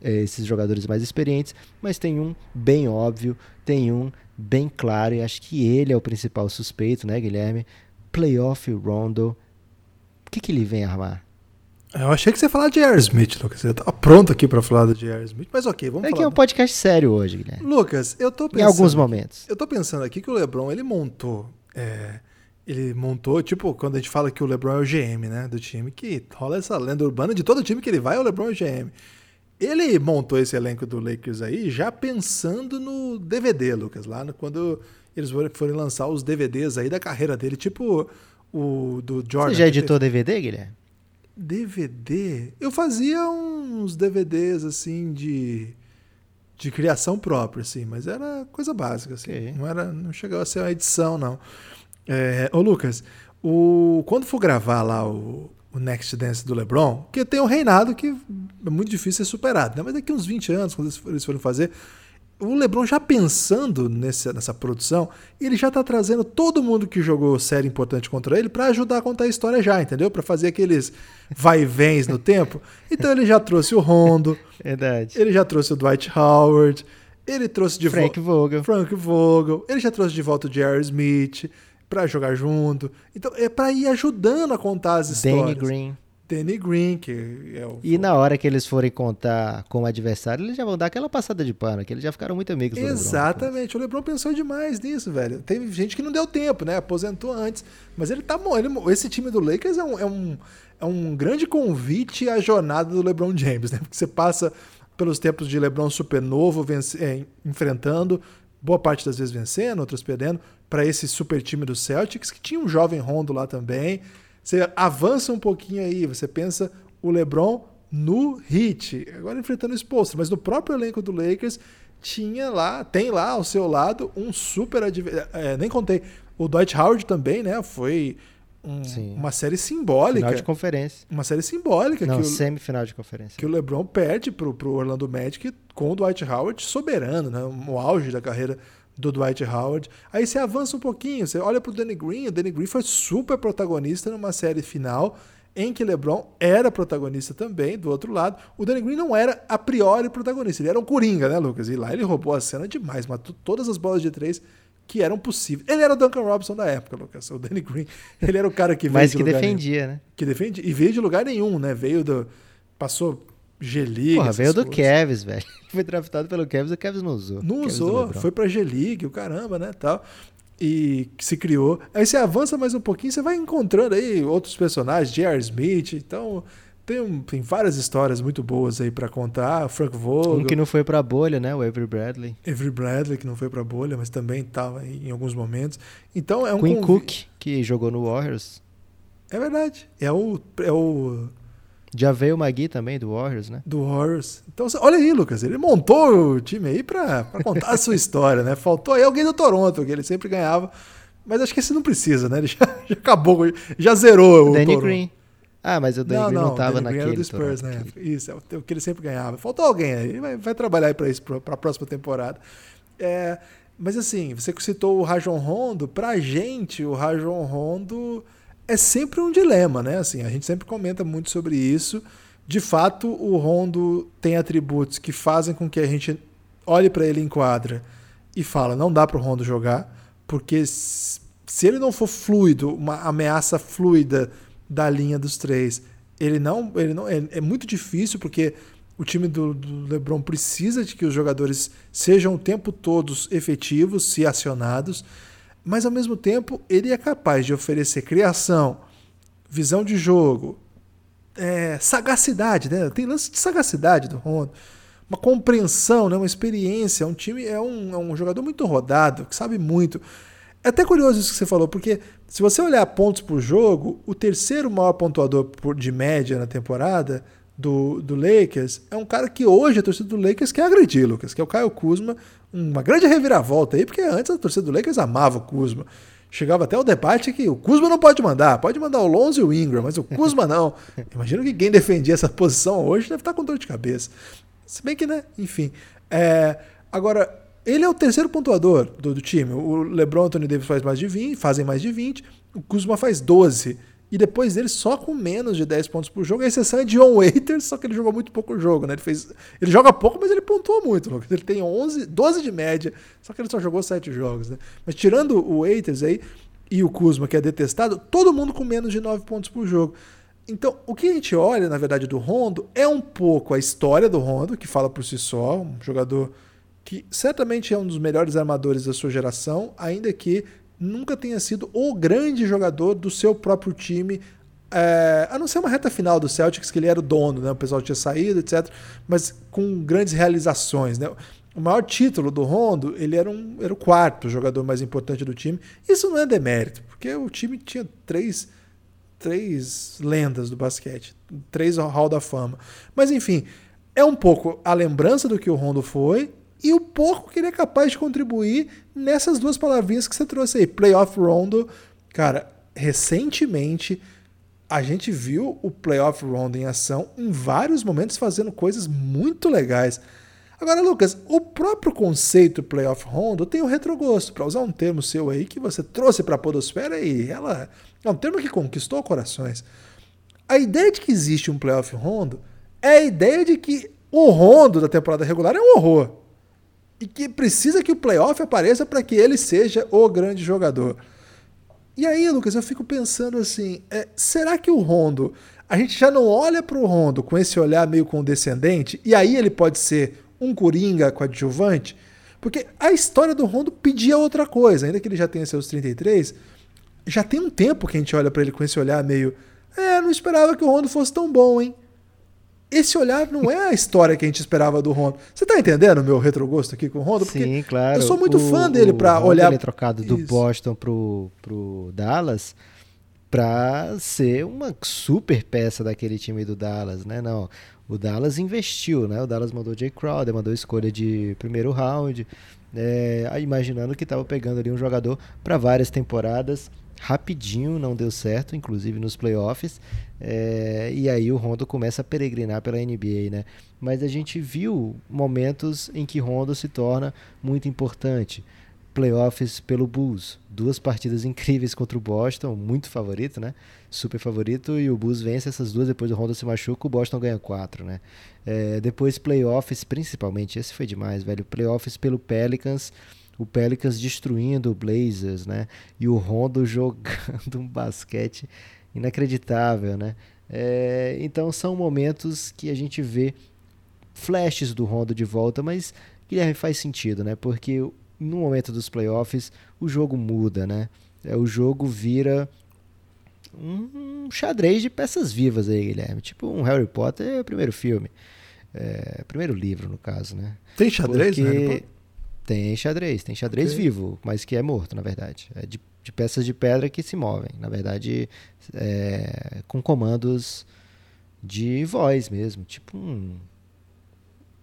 esses jogadores mais experientes, mas tem um bem óbvio, tem um bem claro, e acho que ele é o principal suspeito, né, Guilherme? Playoff Rondo. O que, que ele vem armar? Eu achei que você ia falar de Aerosmith, Lucas. Eu tava pronto aqui para falar de Aerosmith, mas ok, vamos é falar. É que é um podcast sério hoje, Guilherme. Lucas, eu tô pensando. Em alguns momentos. Eu tô pensando aqui que o LeBron, ele montou. É, ele montou, tipo, quando a gente fala que o LeBron é o GM, né, do time, que rola essa lenda urbana de todo time que ele vai, o LeBron é o GM. Ele montou esse elenco do Lakers aí já pensando no DVD, Lucas, lá no, quando eles forem lançar os DVDs aí da carreira dele, tipo o do Jordan. Você já editou DVD, Guilherme? DVD? Eu fazia uns DVDs assim de de criação própria, assim, mas era coisa básica, assim. Okay. Não era, não chegava a ser uma edição, não. É, ô Lucas, o quando for gravar lá o, o Next Dance do LeBron, que tem um reinado que é muito difícil ser superado, né? Mas daqui uns 20 anos, quando eles forem fazer, o LeBron já pensando nessa, nessa produção, ele já tá trazendo todo mundo que jogou série importante contra ele para ajudar a contar a história já, entendeu? Para fazer aqueles vai e vens no tempo. Então ele já trouxe o Rondo. Verdade. Ele já trouxe o Dwight Howard. Ele trouxe de volta. Frank Vogel. Frank Vogel. Ele já trouxe de volta o Jerry Smith para jogar junto. Então é para ir ajudando a contar as histórias. Danny Green. Danny Green, que é o. E na hora que eles forem contar com o adversário, eles já vão dar aquela passada de pano, que eles já ficaram muito amigos do Exatamente. O LeBron pensou demais nisso, velho. Teve gente que não deu tempo, né? Aposentou antes. Mas ele tá bom. Ele, esse time do Lakers é um, é, um, é um grande convite à jornada do LeBron James, né? Porque você passa pelos tempos de LeBron super novo, vence, é, enfrentando, boa parte das vezes vencendo, outras perdendo, para esse super time do Celtics, que tinha um jovem Rondo lá também. Você avança um pouquinho aí, você pensa o LeBron no Heat, agora enfrentando o exposto, mas no próprio elenco do Lakers tinha lá, tem lá ao seu lado um super adversário. É, nem contei. O Dwight Howard também, né? Foi um, uma série simbólica. Final de conferência. Uma série simbólica. Não, que o, semifinal de conferência. Que o LeBron perde pro, pro Orlando Magic com o Dwight Howard soberano, né? No auge da carreira do Dwight Howard. Aí você avança um pouquinho, você olha pro Danny Green, o Danny Green foi super protagonista numa série final em que LeBron era protagonista também, do outro lado. O Danny Green não era a priori protagonista, ele era um coringa, né, Lucas? E lá ele roubou a cena demais, matou todas as bolas de três que eram possíveis. Ele era o Duncan Robinson da época, Lucas. O Danny Green, ele era o cara que veio Mas que de defendia, nenhum. né? Que defendia. E veio de lugar nenhum, né? Veio do... Passou G-League. Porra, veio do Cavs, (laughs) velho. Foi draftado pelo Cavs, o Cavs não usou. Não usou, foi pra G-League, o caramba, né, tal. E se criou. Aí você avança mais um pouquinho, você vai encontrando aí outros personagens, J.R. Smith, então tem, um, tem várias histórias muito boas aí para contar. Frank Vogel. Um que não foi pra bolha, né? O Avery Bradley. Avery Bradley, que não foi pra bolha, mas também estava em alguns momentos. Então é um Quinn conv... Cook, que jogou no Warriors. É verdade. É o, é o já veio o Magui também, do Warriors, né? Do Warriors. Então, olha aí, Lucas, ele montou o time aí pra, pra contar a sua (laughs) história, né? Faltou aí alguém do Toronto, que ele sempre ganhava. Mas acho que esse não precisa, né? Ele já, (laughs) já acabou, já zerou o Danny Toronto. Green. Ah, mas o Danny não, Green não, não tava Danny naquele. Green do Spurs, né? Isso, é o que ele sempre ganhava. Faltou alguém aí, vai, vai trabalhar aí pra isso, pra, pra próxima temporada. É, mas assim, você citou o Rajon Rondo, pra gente, o Rajon Rondo é sempre um dilema, né? Assim, a gente sempre comenta muito sobre isso. De fato, o Rondo tem atributos que fazem com que a gente olhe para ele em quadra e fala, não dá para o Rondo jogar, porque se ele não for fluido, uma ameaça fluida da linha dos três, ele não, ele não é, é muito difícil porque o time do, do, LeBron precisa de que os jogadores sejam o tempo todos efetivos, se acionados mas ao mesmo tempo ele é capaz de oferecer criação, visão de jogo, é, sagacidade, né? Tem lance de sagacidade do Rondo, uma compreensão, né? uma experiência. Um time é um, é um jogador muito rodado, que sabe muito. É até curioso isso que você falou, porque se você olhar pontos por jogo, o terceiro maior pontuador de média na temporada do, do Lakers é um cara que hoje a torcida do Lakers quer agredir, Lucas, que é o Caio Kuzma, uma grande reviravolta aí, porque antes a torcida do Lakers amava o Kuzma. Chegava até o debate que o Kuzma não pode mandar, pode mandar o Lonzo e o Ingram, mas o Kuzma não. (laughs) Imagino que quem defendia essa posição hoje deve estar com dor de cabeça. Se bem que, né, enfim. É, agora, ele é o terceiro pontuador do, do time. O LeBron e o Anthony Davis faz mais de 20, fazem mais de 20, o Kuzma faz 12 e depois dele só com menos de 10 pontos por jogo. A exceção é John Waiters, só que ele jogou muito pouco jogo, né? Ele fez, ele joga pouco, mas ele pontuou muito, Lucas. Ele tem 11, 12 de média, só que ele só jogou 7 jogos, né? Mas tirando o Waiters aí e o Kuzma, que é detestado, todo mundo com menos de 9 pontos por jogo. Então, o que a gente olha, na verdade, do Rondo é um pouco a história do Rondo, que fala por si só, um jogador que certamente é um dos melhores armadores da sua geração, ainda que nunca tenha sido o grande jogador do seu próprio time, é, a não ser uma reta final do Celtics, que ele era o dono, né? o pessoal tinha saído, etc., mas com grandes realizações. Né? O maior título do Rondo, ele era, um, era o quarto jogador mais importante do time. Isso não é demérito, porque o time tinha três três lendas do basquete, três Hall da Fama. Mas enfim, é um pouco a lembrança do que o Rondo foi e o pouco que ele é capaz de contribuir nessas duas palavrinhas que você trouxe aí, playoff Rondo. Cara, recentemente a gente viu o playoff Rondo em ação em vários momentos fazendo coisas muito legais. Agora, Lucas, o próprio conceito playoff Rondo tem um retrogosto, para usar um termo seu aí que você trouxe para a podosfera e ela é um termo que conquistou corações. A ideia de que existe um playoff Rondo é a ideia de que o Rondo da temporada regular é um horror e que precisa que o playoff apareça para que ele seja o grande jogador. E aí, Lucas, eu fico pensando assim: é, será que o Rondo, a gente já não olha para o Rondo com esse olhar meio condescendente e aí ele pode ser um coringa coadjuvante? Porque a história do Rondo pedia outra coisa, ainda que ele já tenha seus 33, já tem um tempo que a gente olha para ele com esse olhar meio. É, não esperava que o Rondo fosse tão bom, hein? Esse olhar não é a história que a gente esperava do Rondo. Você tá entendendo o meu retrogosto aqui com o Rondo? Porque Sim, claro. Eu sou muito o, fã dele para olhar. Ele é trocado do Isso. Boston pro, pro Dallas para ser uma super peça daquele time do Dallas, né? Não, o Dallas investiu, né? O Dallas mandou Jay Crowder, mandou escolha de primeiro round, é, imaginando que estava pegando ali um jogador para várias temporadas rapidinho, não deu certo, inclusive nos playoffs. É, e aí o Rondo começa a peregrinar pela NBA, né? Mas a gente viu momentos em que Rondo se torna muito importante. Playoffs pelo Bulls, duas partidas incríveis contra o Boston, muito favorito, né? Super favorito, e o Bulls vence essas duas, depois o Rondo se machuca, o Boston ganha quatro, né? É, depois playoffs, principalmente, esse foi demais, velho. Playoffs pelo Pelicans, o Pelicans destruindo o Blazers, né? E o Rondo (laughs) jogando um basquete inacreditável, né? É, então são momentos que a gente vê flashes do Rondo de volta, mas Guilherme faz sentido, né? Porque no momento dos playoffs o jogo muda, né? É, o jogo vira um xadrez de peças vivas aí, Guilherme. Tipo um Harry Potter é o primeiro filme. É, primeiro livro, no caso, né? Tem xadrez Porque... Harry Potter? Tem xadrez, tem xadrez okay. vivo, mas que é morto, na verdade. É de, de peças de pedra que se movem. Na verdade, é, com comandos de voz mesmo. Tipo um.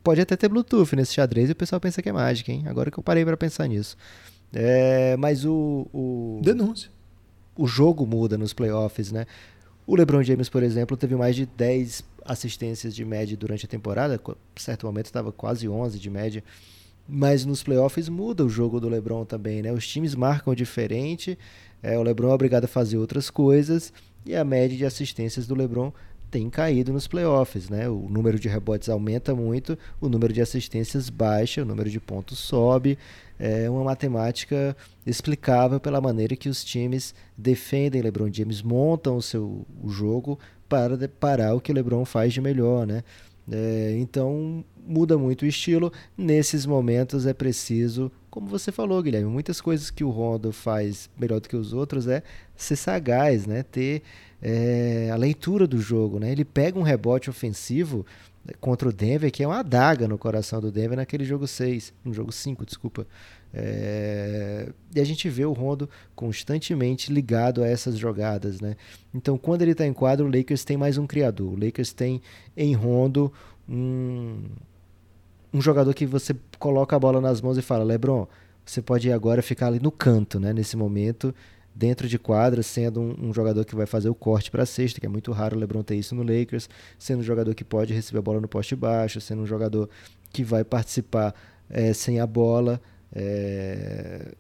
Pode até ter Bluetooth nesse xadrez e o pessoal pensa que é mágica, hein? Agora que eu parei para pensar nisso. É, mas o, o. Denúncia. O jogo muda nos playoffs, né? O LeBron James, por exemplo, teve mais de 10 assistências de média durante a temporada. Em certo momento estava quase 11 de média. Mas nos playoffs muda o jogo do LeBron também, né? Os times marcam diferente, é, o LeBron é obrigado a fazer outras coisas e a média de assistências do LeBron tem caído nos playoffs, né? O número de rebotes aumenta muito, o número de assistências baixa, o número de pontos sobe. É uma matemática explicável pela maneira que os times defendem LeBron James, montam o seu o jogo para parar o que o LeBron faz de melhor, né? É, então muda muito o estilo. Nesses momentos é preciso, como você falou, Guilherme, muitas coisas que o Rondo faz melhor do que os outros é ser sagaz, né? ter é, a leitura do jogo. Né? Ele pega um rebote ofensivo contra o Denver, que é uma adaga no coração do Denver naquele jogo 6, no jogo 5, desculpa. É, e a gente vê o Rondo constantemente ligado a essas jogadas, né? Então, quando ele está em quadro, o Lakers tem mais um criador. O Lakers tem em Rondo um, um jogador que você coloca a bola nas mãos e fala, LeBron, você pode agora ficar ali no canto, né? Nesse momento, dentro de quadra, sendo um, um jogador que vai fazer o corte para a cesta, que é muito raro o LeBron ter isso no Lakers, sendo um jogador que pode receber a bola no poste baixo, sendo um jogador que vai participar é, sem a bola é,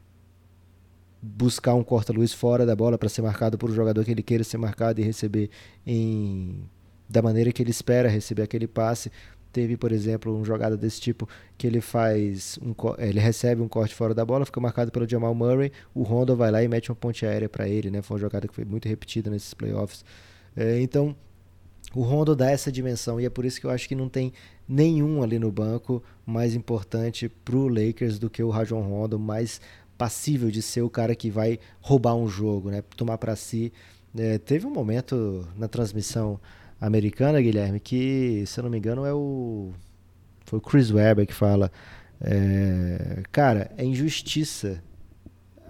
buscar um corta-luz fora da bola para ser marcado por um jogador que ele queira ser marcado e receber em, da maneira que ele espera receber aquele passe. Teve, por exemplo, uma jogada desse tipo que ele faz um, ele recebe um corte fora da bola, fica marcado pelo Jamal Murray, o Rondo vai lá e mete uma ponte aérea para ele, né? Foi uma jogada que foi muito repetida nesses playoffs. É, então, o Rondo dá essa dimensão e é por isso que eu acho que não tem nenhum ali no banco mais importante para o Lakers do que o Rajon Rondo, mais passível de ser o cara que vai roubar um jogo, né? Tomar para si. É, teve um momento na transmissão americana, Guilherme, que, se eu não me engano, é o. Foi o Chris Webber que fala. É, cara, é injustiça.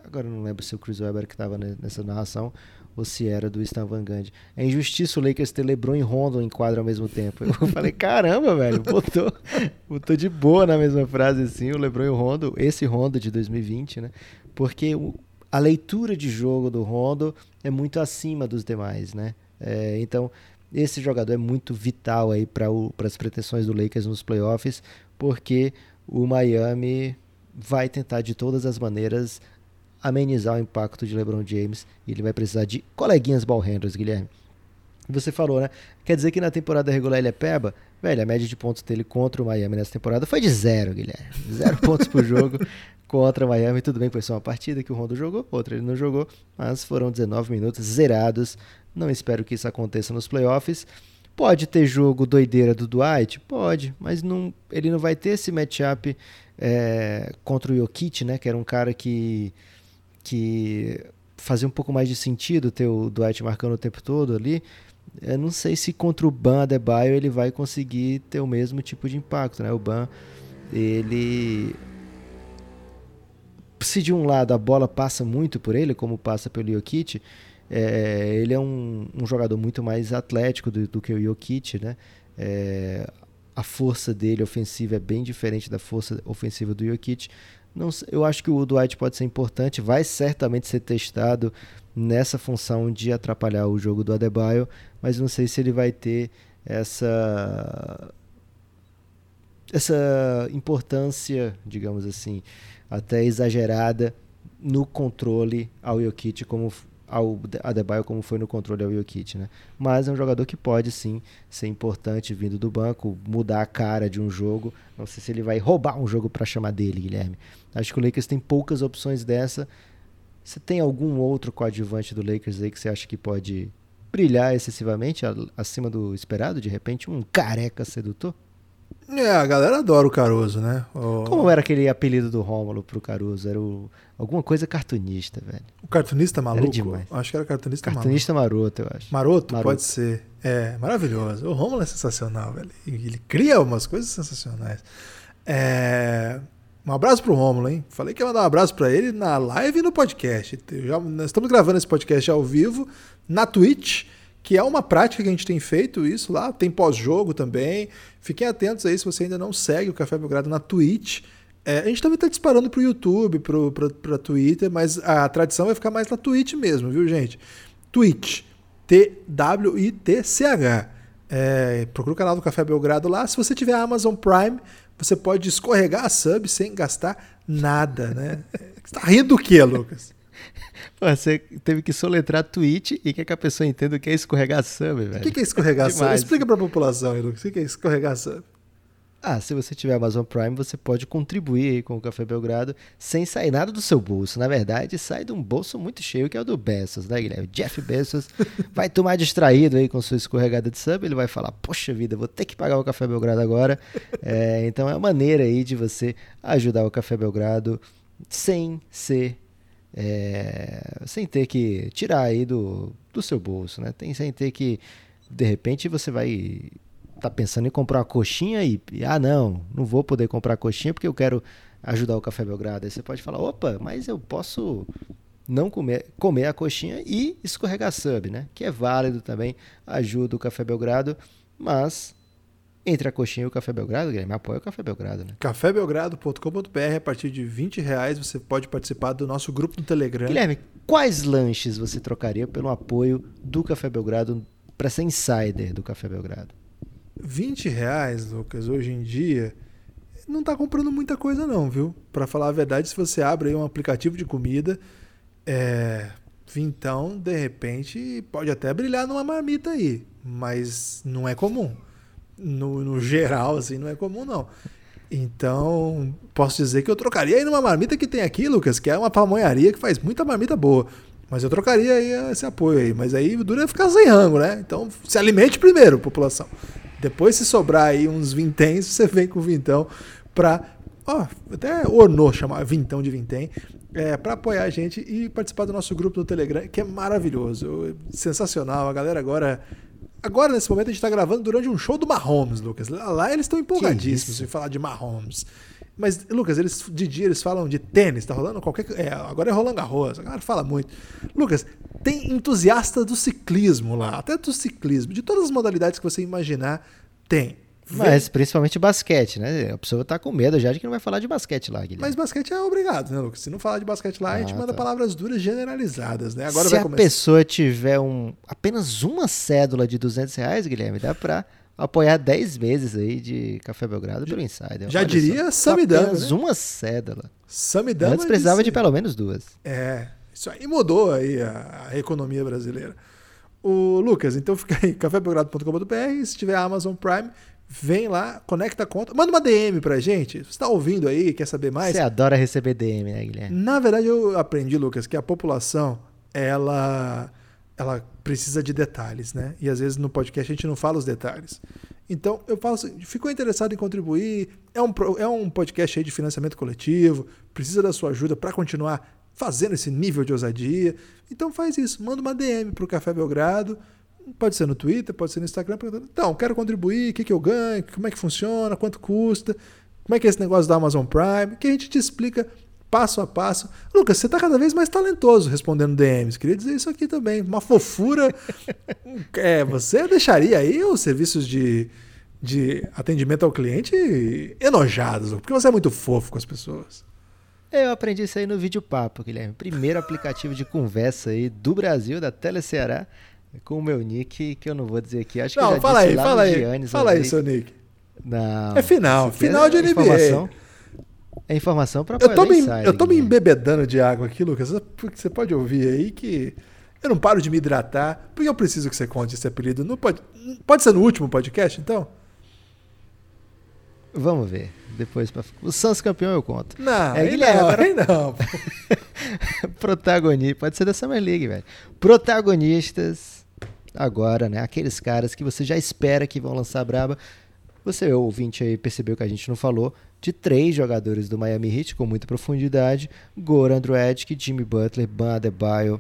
Agora eu não lembro se o Chris Webber que estava nessa narração ou se era do Stan Van Gundy. É injustiça o Lakers ter LeBron e Rondo em quadro ao mesmo tempo. Eu (laughs) falei, caramba, velho, botou, botou de boa na mesma frase assim, o LeBron e o Rondo, esse Rondo de 2020, né? Porque o, a leitura de jogo do Rondo é muito acima dos demais, né? É, então, esse jogador é muito vital aí para as pretensões do Lakers nos playoffs, porque o Miami vai tentar de todas as maneiras amenizar o impacto de LeBron James e ele vai precisar de coleguinhas ball handlers, Guilherme. Você falou, né? Quer dizer que na temporada regular ele é peba? Velho, a média de pontos dele contra o Miami nessa temporada foi de zero, Guilherme. Zero (laughs) pontos por jogo contra o Miami. Tudo bem, foi só uma partida que o Rondo jogou, outra ele não jogou, mas foram 19 minutos zerados. Não espero que isso aconteça nos playoffs. Pode ter jogo doideira do Dwight? Pode, mas não, ele não vai ter esse matchup é, contra o Jokic, né? Que era um cara que, que fazia um pouco mais de sentido ter o Dwight marcando o tempo todo ali. Eu não sei se contra o Ban Adebayo ele vai conseguir ter o mesmo tipo de impacto, né? O Ban, ele... Se de um lado a bola passa muito por ele, como passa pelo Jokic, é, ele é um, um, jogador muito mais atlético do, do que o Jokic, né? É, a força dele ofensiva é bem diferente da força ofensiva do Jokic. Não, eu acho que o Dwight pode ser importante, vai certamente ser testado nessa função de atrapalhar o jogo do Adebayo, mas não sei se ele vai ter essa essa importância, digamos assim, até exagerada no controle ao Jokic como ao Adebayo como foi no controle ao Jokic, né? Mas é um jogador que pode sim ser importante vindo do banco, mudar a cara de um jogo. Não sei se ele vai roubar um jogo para chamar dele, Guilherme. Acho que o Lakers tem poucas opções dessa. Você tem algum outro coadjuvante do Lakers aí que você acha que pode brilhar excessivamente acima do esperado, de repente um careca sedutor? É, a galera adora o Caruso, né? O... Como era aquele apelido do Rômulo pro Caruso? Era o... alguma coisa cartunista, velho. O cartunista maluco? Era demais. Acho que era cartunista, cartunista maluco. maroto, eu acho. Maroto, maroto, pode ser. É, maravilhoso. O Rômulo é sensacional, velho. Ele cria umas coisas sensacionais. É... Um abraço pro Rômulo, hein? Falei que ia mandar um abraço para ele na live e no podcast. Já, nós estamos gravando esse podcast ao vivo na Twitch que é uma prática que a gente tem feito isso lá, tem pós-jogo também. Fiquem atentos aí se você ainda não segue o Café Belgrado na Twitch. É, a gente também está disparando para o YouTube, para Twitter, mas a tradição vai ficar mais na Twitch mesmo, viu, gente? Twitch, T-W-I-T-C-H. É, procura o canal do Café Belgrado lá. Se você tiver Amazon Prime, você pode escorregar a sub sem gastar nada, né? Você tá rindo do quê, Lucas? (laughs) Você teve que soletrar tweet e quer que a pessoa entenda o que é escorregar sub, velho. O que, é escorregar sub? (laughs) Explica pra população, Lucas. O que é escorregar sub? Ah, se você tiver Amazon Prime, você pode contribuir com o Café Belgrado sem sair nada do seu bolso. Na verdade, sai de um bolso muito cheio, que é o do Bezos, né, Guilherme? Jeff Bezos (laughs) vai tomar distraído aí com sua escorregada de sub, ele vai falar, poxa vida, vou ter que pagar o Café Belgrado agora. (laughs) É, então é uma maneira aí de você ajudar o Café Belgrado sem ser é, sem ter que tirar aí do, do seu bolso, né? Tem, sem ter que, de repente, você vai tá pensando em comprar uma coxinha e, e, ah, não, não vou poder comprar coxinha porque eu quero ajudar o Café Belgrado. Aí você pode falar, opa, mas eu posso não comer, comer a coxinha e escorregar sub, né? Que é válido também, ajuda o Café Belgrado, mas entre a coxinha e o Café Belgrado, Guilherme, apoia o Café Belgrado, né? cafébelgrado.com.br, a partir de 20 reais você pode participar do nosso grupo no Telegram. Guilherme, quais lanches você trocaria pelo apoio do Café Belgrado para ser insider do Café Belgrado? 20 reais, Lucas, hoje em dia, não tá comprando muita coisa não, viu? Para falar a verdade, se você abre um aplicativo de comida, é... Vintão, de repente, pode até brilhar numa marmita aí, mas não é comum no, no geral, assim, não é comum, não. Então, posso dizer que eu trocaria aí numa marmita que tem aqui, Lucas, que é uma pamonharia que faz muita marmita boa. Mas eu trocaria aí esse apoio aí. Mas aí o duro ficar sem rango, né? Então, se alimente primeiro, população. Depois, se sobrar aí uns vinténs, (laughs) você vem com o vintão pra. Ó, até ornou chamar vintão de vintém. É, para apoiar a gente e participar do nosso grupo no Telegram, que é maravilhoso. Sensacional. A galera agora Agora, nesse momento, a gente está gravando durante um show do Mahomes, Lucas. Lá eles estão empolgadíssimos em falar de Mahomes. Mas, Lucas, eles de dia eles falam de tênis, tá rolando qualquer. É, agora é Roland Garros, a galera fala muito. Lucas, tem entusiasta do ciclismo lá, até do ciclismo, de todas as modalidades que você imaginar, tem. Mas principalmente basquete, né? A pessoa tá com medo já de que não vai falar de basquete lá, Guilherme. Mas basquete é obrigado, né, Lucas? Se não falar de basquete lá, ah, a gente ah, manda tá. palavras duras generalizadas, né? Agora Se a pessoa tiver um, apenas uma cédula de 200 reais, Guilherme, dá pra apoiar 10 meses aí de Café Belgrado pelo Insider. Já Olha diria Samidama, Apenas né? uma cédula. Samidama Antes precisava disse... de pelo menos duas. É, isso aí mudou aí a, a economia brasileira. O Lucas, então fica aí, cafébelgrado.com.br, se tiver Amazon Prime, vem lá, conecta a conta, manda uma DM pra gente. Você está ouvindo aí, quer saber mais? Você adora receber DM, né, Guilherme? Na verdade, eu aprendi, Lucas, que a população, ela ela precisa de detalhes, né? E às vezes no podcast a gente não fala os detalhes. Então eu falo assim, ficou interessado em contribuir, é um, é um podcast aí de financiamento coletivo, precisa da sua ajuda para continuar fazendo esse nível de ousadia. Então faz isso, manda uma DM para o Café Belgrado, pode ser no Twitter, pode ser no Instagram, então, quero contribuir, o que, que eu ganho, como é que funciona, quanto custa, como é que é esse negócio da Amazon Prime, que a gente te explica passo a passo. Lucas, você está cada vez mais talentoso respondendo DMs. Queria dizer isso aqui também. Uma fofura. (laughs) é, você deixaria aí os serviços de, de atendimento ao cliente enojados, porque você é muito fofo com as pessoas. Eu aprendi isso aí no Vídeo Papo, Guilherme. Primeiro aplicativo de conversa aí do Brasil, da Tele Ceará, com o meu nick, que eu não vou dizer aqui. Acho não, que já fala aí, fala aí. Giannis, fala aí, seu nick. Não. É final, final de NBA. É informação para Eu tô, me, eu tô me embebedando de água aqui, Lucas, porque você pode ouvir aí que eu não paro de me hidratar, porque eu preciso que você conte esse apelido. Não pode, pode ser no último podcast, então? Vamos ver. Depois, pra... o Santos campeão eu conto. Não, é, Guilherme, não, agora... não. (laughs) Protagonista, pode ser da Summer League, velho. Protagonistas agora, né? Aqueles caras que você já espera que vão lançar braba. Você, ouvinte aí, percebeu que a gente não falou de três jogadores do Miami Heat com muita profundidade: Goran Dragic, Jimmy Butler, Ban Adebayo.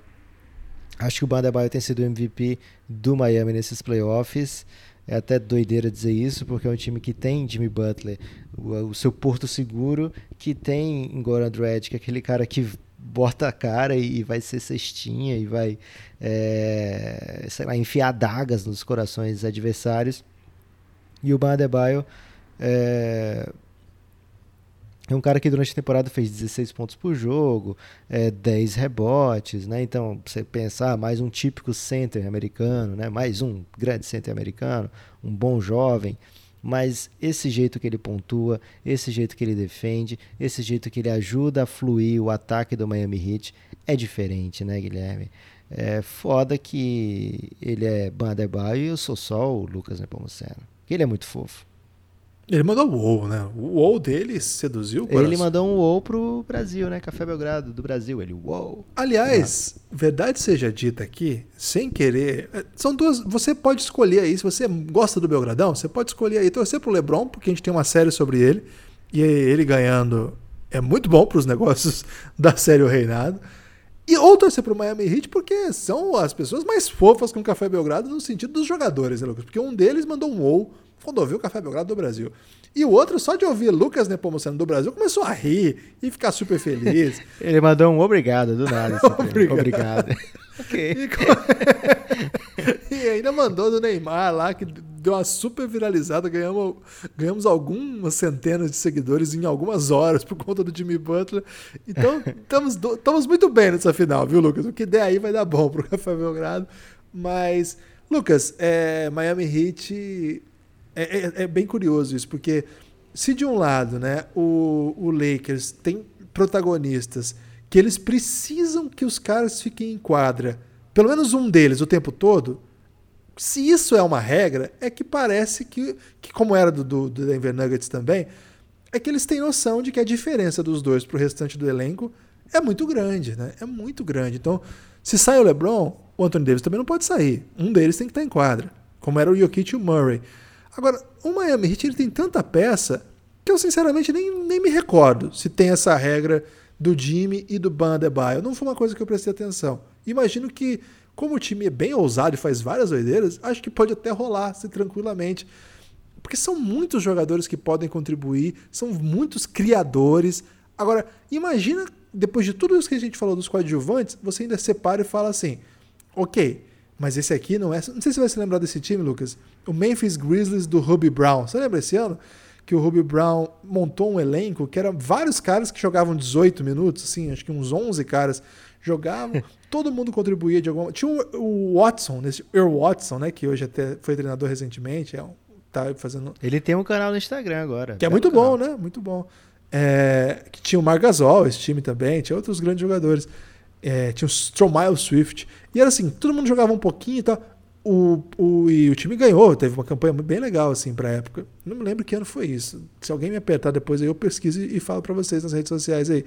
Acho que o Ban Adebayo tem sido o MVP do Miami nesses playoffs. É até doideira dizer isso, porque é um time que tem Jimmy Butler, o, seu porto seguro, que tem Goran Dragic, aquele cara que bota a cara e vai ser cestinha e vai, é, sei lá, enfiar dagas nos corações adversários. E o Ban Adebayo é, é um cara que durante a temporada fez 16 pontos por jogo, é, 10 rebotes, né? Então, você pensar mais um típico center americano, né? Mais um grande center americano, um bom jovem, mas esse jeito que ele pontua, esse jeito que ele defende, esse jeito que ele ajuda a fluir o ataque do Miami Heat é diferente, né, Guilherme? É foda que ele é Bandebaio e eu sou só o Lucas Nepomuceno. Ele é muito fofo. Ele mandou o WoW, né? O WoW dele seduziu o coração. Ele mandou um WoW pro Brasil, né? Café Belgrado do Brasil. Ele, WoW. Aliás, verdade seja dita aqui, sem querer. É, são duas. Você pode escolher aí, se você gosta do Belgradão, você pode escolher aí torcer pro Lebron, porque a gente tem uma série sobre ele. E ele ganhando é muito bom pros negócios (laughs) da série O Reinado. E ou torcer pro Miami Heat, porque são as pessoas mais fofas com o Café Belgrado no sentido dos jogadores, né, Lucas? Porque um deles mandou um WoW quando ouviu o Café Belgrado do Brasil. E o outro, só de ouvir Lucas Nepomuceno do Brasil, começou a rir e ficar super feliz. (laughs) Ele mandou um obrigado do nada. (laughs) obrigado. obrigado. (laughs) okay. e, e, ainda mandou do Neymar lá, que deu uma super viralizada. Ganhamos, ganhamos algumas centenas de seguidores em algumas horas por conta do Jimmy Butler. Então, estamos, estamos muito bem nessa final, viu, Lucas? O que der aí vai dar bom pro Café Belgrado. Mas, Lucas, é, Miami Heat é, é, é, bem curioso isso, porque se de um lado né, o, o Lakers tem protagonistas que eles precisam que os caras fiquem em quadra, pelo menos um deles o tempo todo, se isso é uma regra, é que parece que, que como era do, do, Denver Nuggets também, é que eles têm noção de que a diferença dos dois para o restante do elenco é muito grande, né? É muito grande. Então, se sai o LeBron, o Anthony Davis também não pode sair. Um deles tem que estar em quadra, como era o Jokic e o Murray. Agora, o Miami Heat tem tanta peça que eu sinceramente nem, nem me recordo se tem essa regra do Jimmy e do Ban Adebayo. Não foi uma coisa que eu prestei atenção. Imagino que, como o time é bem ousado e faz várias doideiras, acho que pode até rolar se tranquilamente. Porque são muitos jogadores que podem contribuir, são muitos criadores. Agora, imagina, depois de tudo isso que a gente falou dos coadjuvantes, você ainda separa e fala assim: ok, mas esse aqui não é. Não sei se você vai se lembrar desse time, Lucas. O Memphis Grizzlies do Ruby Brown. Você lembra esse ano? Que o Ruby Brown montou um elenco que era vários caras que jogavam 18 minutos, assim, acho que uns 11 caras jogavam, (laughs) todo mundo contribuía de alguma Tinha o, Watson, nesse Earl Watson, né, que hoje até foi treinador recentemente, é um, tá fazendo Ele tem um canal no Instagram agora. Que é muito bom, né? Muito bom. É, que tinha o Margasol, esse time também, tinha outros grandes jogadores. É, tinha o Stromile Swift. E era assim, todo mundo jogava um pouquinho e tal. O, o, e o time ganhou, teve uma campanha bem legal assim pra época. Não me lembro que ano foi isso. Se alguém me apertar depois aí, eu pesquiso e falo para vocês nas redes sociais aí.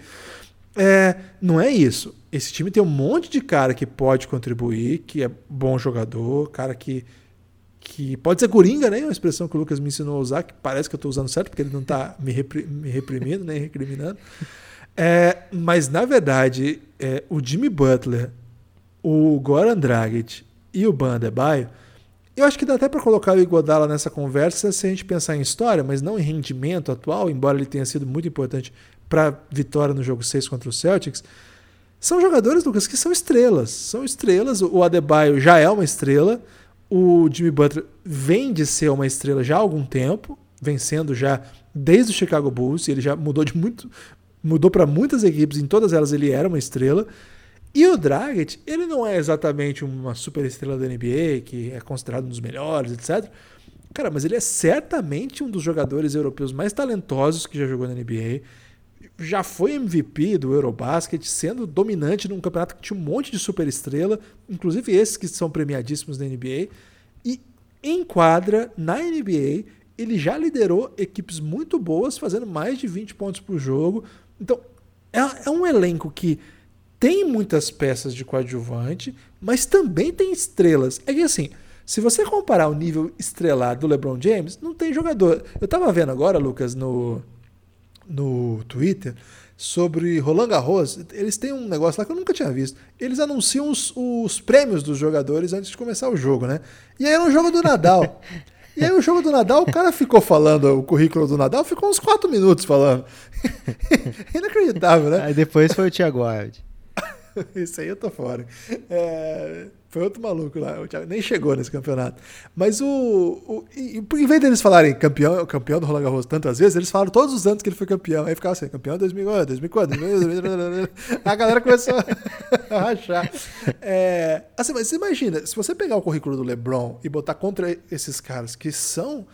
É, não é isso. Esse time tem um monte de cara que pode contribuir, que é bom jogador, cara que, que pode ser coringa, né? É uma expressão que o Lucas me ensinou a usar, que parece que eu estou usando certo, porque ele não está me, repri me reprimindo, nem recriminando. É, mas, na verdade, é, o Jimmy Butler, o Goran Dragic e o Bandebaio, eu acho que dá até para colocar o Iguodala nessa conversa se a gente pensar em história, mas não em rendimento atual, embora ele tenha sido muito importante para vitória no jogo 6 contra o Celtics, são jogadores, Lucas, que são estrelas. São estrelas. O Adebayo já é uma estrela. O Jimmy Butler vem de ser uma estrela já há algum tempo, vencendo já desde o Chicago Bulls. Ele já mudou de muito, mudou para muitas equipes. Em todas elas ele era uma estrela. E o Dragic, ele não é exatamente uma super estrela da NBA, que é considerado um dos melhores, etc. Cara, mas ele é certamente um dos jogadores europeus mais talentosos que já jogou na NBA já foi MVP do Eurobasket, sendo dominante num campeonato que tinha um monte de superestrela, inclusive esses que são premiadíssimos na NBA. E em quadra, na NBA, ele já liderou equipes muito boas, fazendo mais de 20 pontos por jogo. Então, é, é um elenco que tem muitas peças de coadjuvante, mas também tem estrelas. É que assim, se você comparar o nível estrelar do LeBron James, não tem jogador. Eu tava vendo agora, Lucas, no no Twitter sobre Roland Garros. Eles têm um negócio lá que eu nunca tinha visto. Eles anunciam os, os prêmios dos jogadores antes de começar o jogo, né? E aí era um jogo do Nadal. (laughs) E aí o jogo do Nadal, o cara ficou falando o currículo do Nadal, ficou uns 4 minutos falando. (laughs) Inacreditável, né? Aí depois foi o Thiago Wild. (laughs) Isso aí eu tô fora. É, foi outro maluco lá. O Thiago nem chegou nesse campeonato. Mas o. o em vez deles falarem campeão, campeão do Roland Garros tantas vezes, eles falaram todos os anos que ele foi campeão. Aí ficava assim, campeão 2004, 2004, 2004. A galera começou a (laughs) rachar. É, assim, mas imagina, se você pegar o currículo do LeBron e botar contra esses caras que são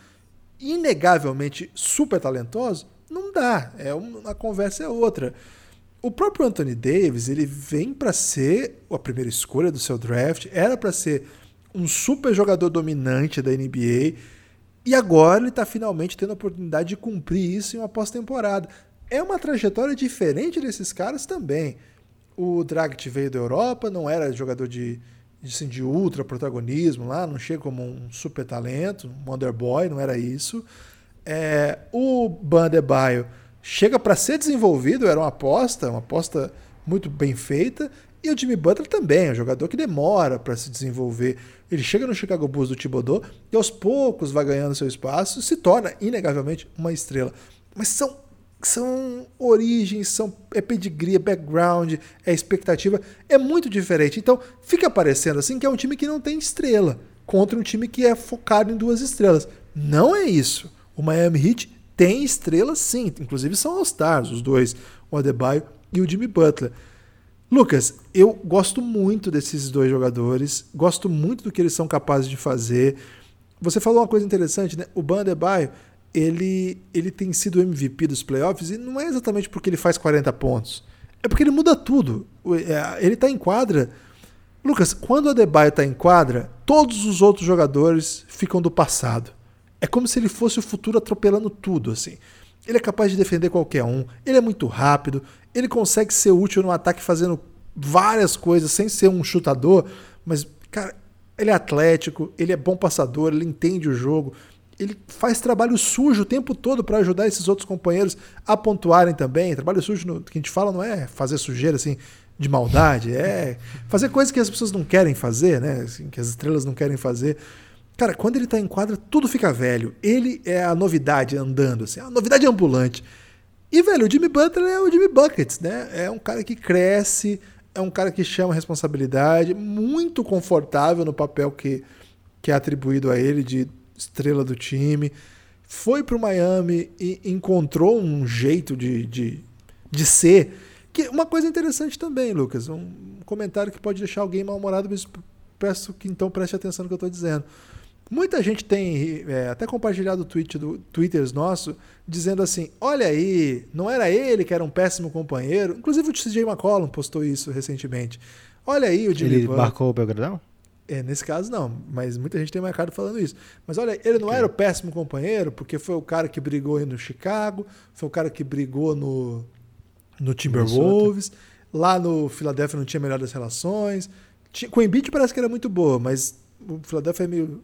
inegavelmente super talentosos, não dá. É uma, conversa é outra. O próprio Anthony Davis, ele vem para ser a primeira escolha do seu draft, era para ser um super jogador dominante da NBA, e agora ele está finalmente tendo a oportunidade de cumprir isso em uma pós-temporada. É uma trajetória diferente desses caras também. O Dragic veio da Europa, não era jogador de, de, assim, de ultra protagonismo lá, não chega como um super talento, um Wonder Boy, não era isso. É, o Bandebaio chega para ser desenvolvido, era uma aposta, uma aposta muito bem feita. E o Jimmy Butler também, é um jogador que demora para se desenvolver. Ele chega no Chicago Bulls do Thibodeau e aos poucos vai ganhando seu espaço e se torna, inegavelmente, uma estrela. Mas são, são origens, são, é pedigree, é background, é expectativa. É muito diferente. Então fica parecendo assim que é um time que não tem estrela contra um time que é focado em duas estrelas. Não é isso. O Miami Heat tem estrelas sim, inclusive são All-Stars, os dois, o Adebayo e o Jimmy Butler. Lucas, eu gosto muito desses dois jogadores, gosto muito do que eles são capazes de fazer. Você falou uma coisa interessante, né? O Ban Adebayo, ele, ele tem sido o MVP dos playoffs e não é exatamente porque ele faz 40 pontos. É porque ele muda tudo. É, ele está em quadra. Lucas, quando o Adebayo está em quadra, todos os outros jogadores ficam do passado. É como se ele fosse o futuro atropelando tudo, assim. Ele é capaz de defender qualquer um, ele é muito rápido, ele consegue ser útil no ataque fazendo várias coisas sem ser um chutador, mas, cara, ele é atlético, ele é bom passador, ele entende o jogo, ele faz trabalho sujo o tempo todo para ajudar esses outros companheiros a pontuarem também. Trabalho sujo no, que a gente fala não é fazer sujeira assim de maldade, é fazer coisas que as pessoas não querem fazer, né? Assim, que as estrelas não querem fazer. Cara, quando ele tá em quadra, tudo fica velho. Ele é a novidade andando, assim, a novidade ambulante. E, velho, o Jimmy Butler é o Jimmy Buckets, né? É um cara que cresce, é um cara que chama responsabilidade, muito confortável no papel que, que é atribuído a ele de estrela do time. Foi pro Miami e encontrou um jeito de, de, de ser. Que, uma coisa interessante também, Lucas, um comentário que pode deixar alguém mal-humorado, mas peço que então preste atenção no que eu estou dizendo. Muita gente tem é, até compartilhado o tweet do Twitters nosso, dizendo assim: olha aí, não era ele que era um péssimo companheiro. Inclusive o CJ McCollum postou isso recentemente. Olha aí o Jimmy Ele marcou o Belgradão? É, nesse caso não, mas muita gente tem marcado falando isso. Mas olha, ele não era o péssimo companheiro, porque foi o cara que brigou no Chicago, foi o cara que brigou no, no Timberwolves, lá no Philadelphia não tinha melhor das relações. Com o Embiid parece que era muito boa, mas o Philadelphia é meio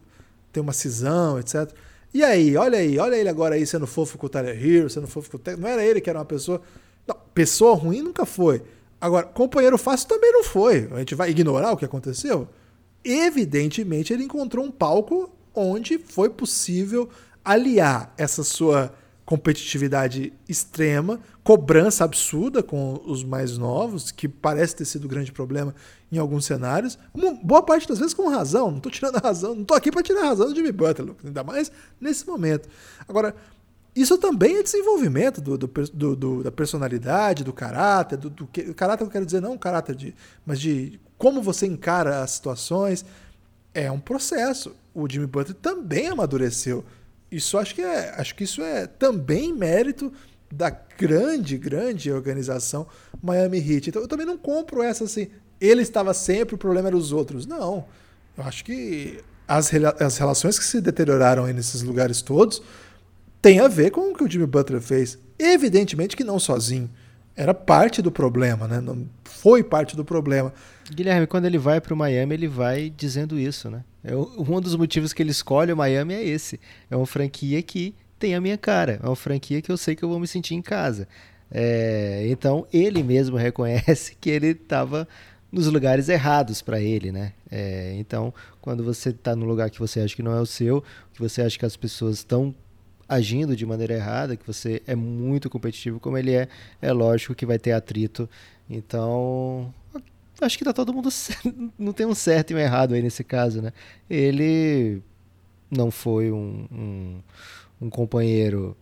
tem uma cisão, etc. E aí, olha aí, olha ele agora aí sendo fofo com o Tyler Hero, sendo fofo com o Não era ele que era uma pessoa. Não, pessoa ruim nunca foi. Agora, companheiro fácil também não foi. A gente vai ignorar o que aconteceu? Evidentemente, ele encontrou um palco onde foi possível aliar essa sua competitividade extrema, cobrança absurda com os mais novos, que parece ter sido o grande problema em alguns cenários. Boa parte das vezes com razão, não estou tirando a razão, não estou aqui para tirar a razão do Jimmy Butler, ainda mais nesse momento. Agora, isso também é desenvolvimento do, do, do, da personalidade, do caráter, do, do que, caráter eu quero dizer não caráter de, mas de como você encara as situações. É um processo. O Jimmy Butler também amadureceu isso acho que é, acho que isso é também mérito da grande, grande organização Miami Heat. Então eu também não compro essa assim, ele estava sempre, o problema era os outros. Não. Eu acho que as, as relações que se deterioraram aí nesses lugares todos tem a ver com o que o Jimmy Butler fez. Evidentemente que não sozinho. Era parte do problema, né? Não foi parte do problema. Guilherme, quando ele vai para o Miami, ele vai dizendo isso, né? É um dos motivos que ele escolhe o Miami é esse. É uma franquia que tem a minha cara. É uma franquia que eu sei que eu vou me sentir em casa. É, então ele mesmo (laughs) reconhece que ele estava nos lugares errados para ele, né? É, então, quando você está no lugar que você acha que não é o seu, que você acha que as pessoas estão agindo de maneira errada, que você é muito competitivo como ele é, é lógico que vai ter atrito. Então, acho que tá todo mundo. (laughs) Não tem um certo e um errado aí nesse caso, né? Ele não foi um, um, um companheiro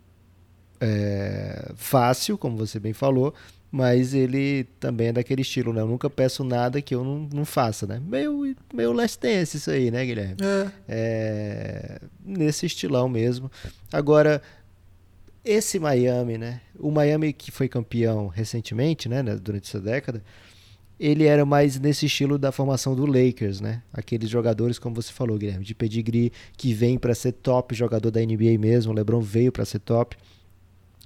é, fácil, como você bem falou, mas ele também é daquele estilo, né? Eu nunca peço nada que eu não, não faça, né? Meio, meio last dance isso aí, né, Guilherme? É. é. Nesse estilão mesmo. Agora, esse Miami, né? O Miami que foi campeão recentemente, né? Durante essa década, ele era mais nesse estilo da formação do Lakers, né? Aqueles jogadores, como você falou, Guilherme, de pedigree, que vem para ser top jogador da NBA mesmo. O LeBron veio para ser top.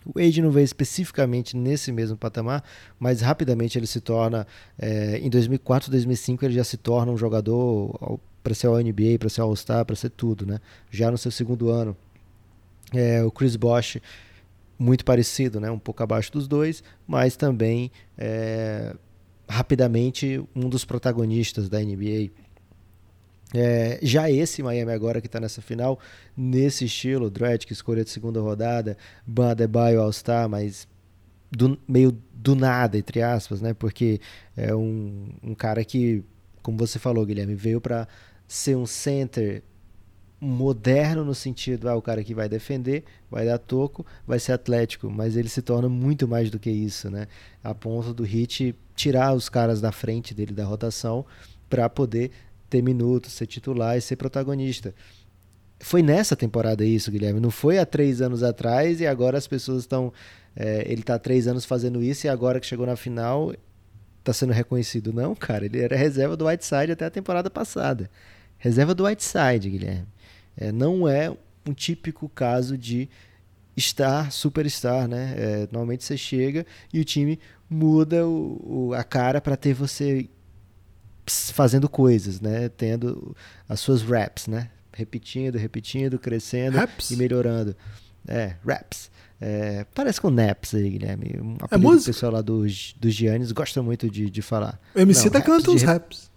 O Wade não veio especificamente nesse mesmo patamar, mas rapidamente ele se torna, é, em 2004, 2005, ele já se torna um jogador para ser o NBA, para ser All-Star, para ser tudo, né? Já no seu segundo ano. É, o Chris Bosh, muito parecido, né? Um pouco abaixo dos dois, mas também é, rapidamente um dos protagonistas da NBA. É, já esse Miami agora que está nessa final, nesse estilo, Dredd que escolheu de segunda rodada, Ban Adebayo All-Star, mas do, meio do nada, entre aspas, né? Porque é um, um cara que, como você falou, Guilherme, veio para ser um center moderno no sentido, ah, o cara que vai defender, vai dar toco, vai ser atlético, mas ele se torna muito mais do que isso, né? A ponto do Hit tirar os caras da frente dele da rotação para poder ter minutos, ser titular e ser protagonista. Foi nessa temporada isso, Guilherme. Não foi há três anos atrás e agora as pessoas estão. É, ele está há três anos fazendo isso e agora que chegou na final está sendo reconhecido. Não, cara. Ele era reserva do Whiteside até a temporada passada. Reserva do Whiteside, Guilherme. É, não é um típico caso de estar superstar, né? É, normalmente você chega e o time muda o, o a cara para ter você fazendo coisas, né? Tendo as suas raps, né? Repetindo, repetindo, crescendo raps? e melhorando. É, raps. É, parece com naps aí, Guilherme. Um é música? O pessoal lá dos, dos Giannis gosta muito de, de falar. O MC Não, tá cantando os raps.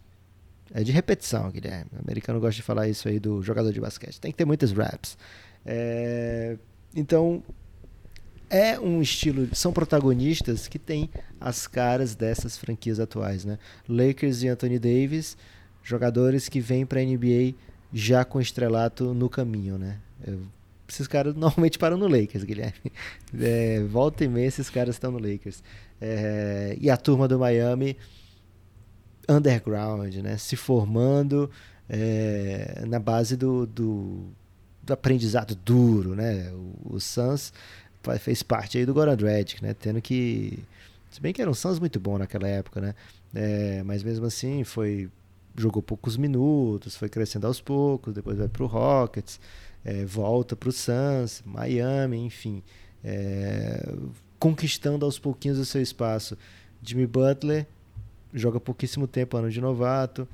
É de repetição, Guilherme. O americano gosta de falar isso aí do jogador de basquete. Tem que ter muitas raps. É, então, é um estilo. São protagonistas que têm as caras dessas franquias atuais, né? Lakers e Anthony Davis, jogadores que vêm para a NBA já com estrelato no caminho, né? Eu, esses caras (laughs) normalmente param no Lakers, Guilherme. (laughs) É, volta e meia esses caras estão no Lakers. É, e a turma do Miami, underground, né? Se formando é, na base do, do, do, aprendizado duro, né? O, o Suns fez parte aí do Goran Dragic, né? Tendo que... Se bem que era um Suns muito bom naquela época, né? É, mas mesmo assim foi jogou poucos minutos, foi crescendo aos poucos, depois vai para o Rockets, é, volta para o Suns, Miami, enfim, é, conquistando aos pouquinhos o seu espaço. Jimmy Butler joga pouquíssimo tempo, ano de novato,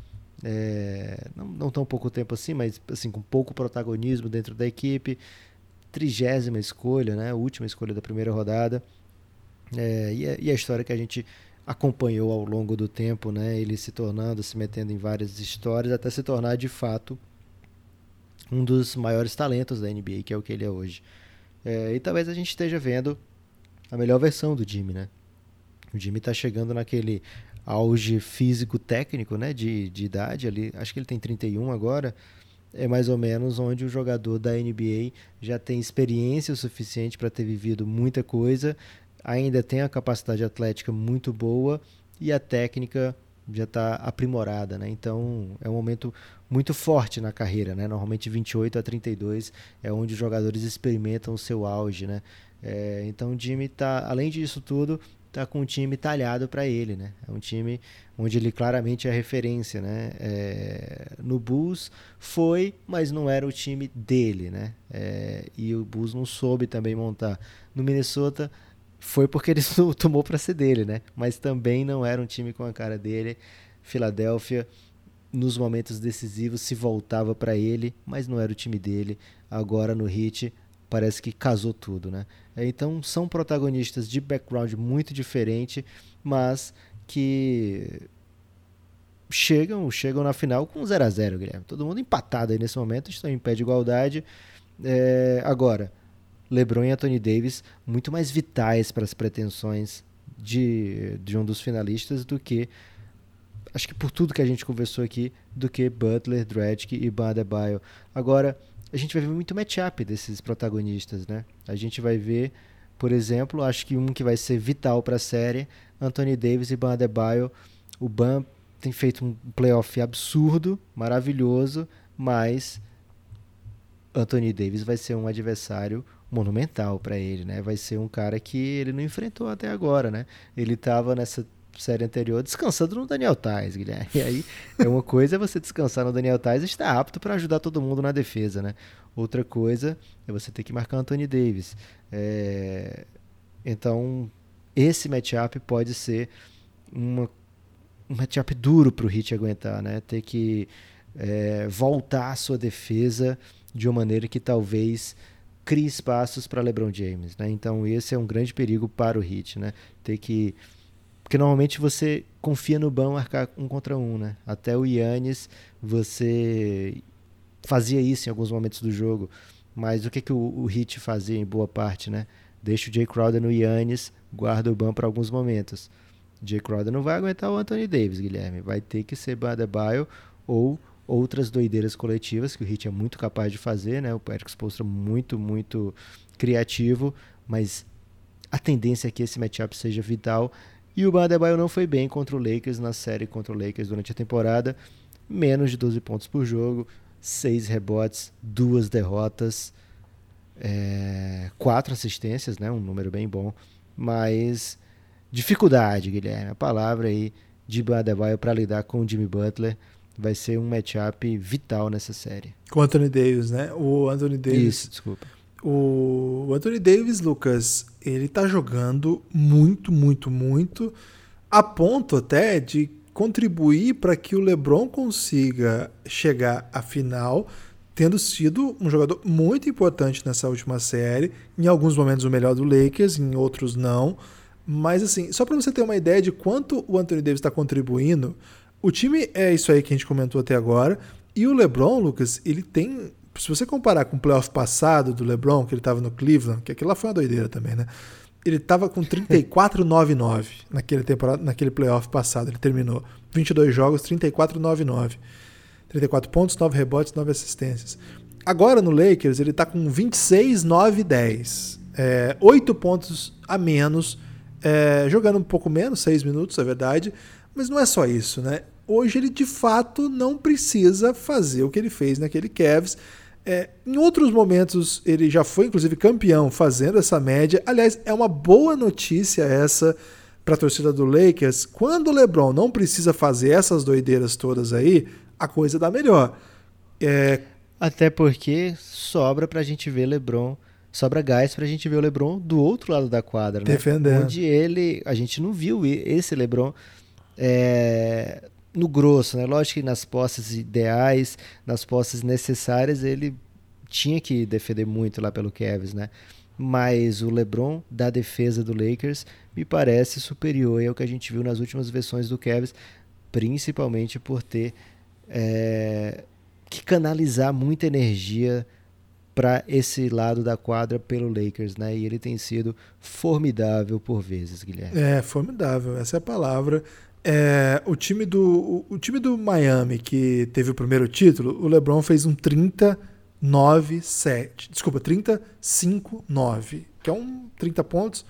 é, não, não tão pouco tempo assim, mas assim com pouco protagonismo dentro da equipe. Trigésima escolha, né? Última escolha da primeira rodada. É, e, a, e, a, história que a gente acompanhou ao longo do tempo, né? Ele se tornando, se metendo em várias histórias, até se tornar de fato um dos maiores talentos da NBA, que é o que ele é hoje. É, e talvez a gente esteja vendo a melhor versão do Jimmy, né? O Jimmy está chegando naquele auge físico-técnico, né? De, de idade ali, acho que ele tem 31 agora. É mais ou menos onde o jogador da NBA já tem experiência suficiente para ter vivido muita coisa ainda tem a capacidade atlética muito boa e a técnica já está aprimorada, né? Então é um momento muito forte na carreira, né? Normalmente 28 a 32 é onde os jogadores experimentam o seu auge, né? É, então o Jimmy tá, além disso tudo, tá com um time talhado para ele, né? É um time onde ele claramente é referência, né? É, no Bulls foi, mas não era o time dele, né? É, e o Bulls não soube também montar. No Minnesota foi porque ele (laughs) tomou para ser dele, né? Mas também não era um time com a cara dele. Filadélfia, nos momentos decisivos, se voltava para ele, mas não era o time dele. Agora no Heat, parece que casou tudo, né? Então são protagonistas de background muito diferente, mas que chegam, chegam na final com 0 a 0 Guilherme. Todo mundo empatado aí nesse momento, estão em pé de igualdade. É, agora, LeBron e Anthony Davis muito mais vitais para as pretensões de, de um dos finalistas do que acho que por tudo que a gente conversou aqui do que Butler, Dragic e Badebayo. Agora a gente vai ver muito matchup desses protagonistas, né? A gente vai ver, por exemplo, acho que um que vai ser vital para a série, Anthony Davis e Badebayo. O Bam tem feito um playoff absurdo, maravilhoso, mas Anthony Davis vai ser um adversário monumental para ele, né? Vai ser um cara que ele não enfrentou até agora, né? Ele estava nessa série anterior descansando no Daniel Tais, Guilherme. E aí é uma coisa é você descansar no Daniel Tais e estar apto para ajudar todo mundo na defesa, né? Outra coisa é você ter que marcar Anthony Davis. É... Então esse matchup pode ser uma, um matchup duro para o Hit aguentar, né? Ter que é, voltar a sua defesa de uma maneira que talvez cria espaços para LeBron James, né? Então esse é um grande perigo para o Heat, né? Ter que porque normalmente você confia no Ban marcar um contra um, né? Até o Yannis você fazia isso em alguns momentos do jogo, mas o que que o, o Heat fazia em boa parte, né? Deixa o Jay Crowder no Yannis, guarda o Ban para alguns momentos. Jay Crowder não vai aguentar o Anthony Davis, Guilherme. Vai ter que ser Ban Adebayo ou outras doideiras coletivas que o Hit é muito capaz de fazer, né? O Eric Spoelstra muito, muito criativo, mas a tendência é que esse matchup seja vital. E o Badebaio não foi bem contra o Lakers na série contra o Lakers durante a temporada. Menos de 12 pontos por jogo, 6 rebotes, duas derrotas, é, quatro assistências, né? um número bem bom. Mas dificuldade, Guilherme, a palavra aí de Badebaio para lidar com o Jimmy Butler vai ser um matchup vital nessa série. Com o Anthony Davis, né? O Anthony Davis. Isso, desculpa. O Anthony Davis, Lucas, ele tá jogando muito, muito, muito, a ponto até de contribuir para que o LeBron consiga chegar à final, tendo sido um jogador muito importante nessa última série, em alguns momentos o melhor do Lakers, em outros não. Mas assim, só para você ter uma ideia de quanto o Anthony Davis está contribuindo, O time é isso aí que a gente comentou até agora. E o LeBron, Lucas, ele tem. Se você comparar com o playoff passado do LeBron, que ele estava no Cleveland, que aquilo lá foi uma doideira também, né? Ele estava com 34-9-9 (laughs) naquele, temporada, naquele playoff passado. Ele terminou 22 jogos, 34-9-9. 34 pontos, 9 rebotes, 9 assistências. Agora no Lakers, ele está com 26, 9 10. É, 8 pontos a menos, é, jogando um pouco menos, 6 minutos, é verdade. Mas não é só isso, né? Hoje ele de fato não precisa fazer o que ele fez naquele Cavs. É, em outros momentos ele já foi inclusive campeão fazendo essa média. Aliás, é uma boa notícia essa para a torcida do Lakers. Quando o LeBron não precisa fazer essas doideiras todas aí, a coisa dá melhor. É... Até porque sobra para a gente ver LeBron sobra gás para a gente ver o LeBron do outro lado da quadra, né? Defendendo. Onde ele, a gente não viu esse LeBron é, no grosso, né? Lógico que nas posses ideais, nas posses necessárias, ele tinha que defender muito lá pelo Cavs, né? Mas o LeBron da defesa do Lakers me parece superior ao que a gente viu nas últimas versões do Cavs, principalmente por ter é, que canalizar muita energia para esse lado da quadra pelo Lakers, né? E ele tem sido formidável por vezes, Guilherme. É, formidável, essa é a palavra. É, o, time do, o, o time do Miami, que teve o primeiro título, o LeBron fez um 39-7. Desculpa, 35-9, que é um 30 pontos,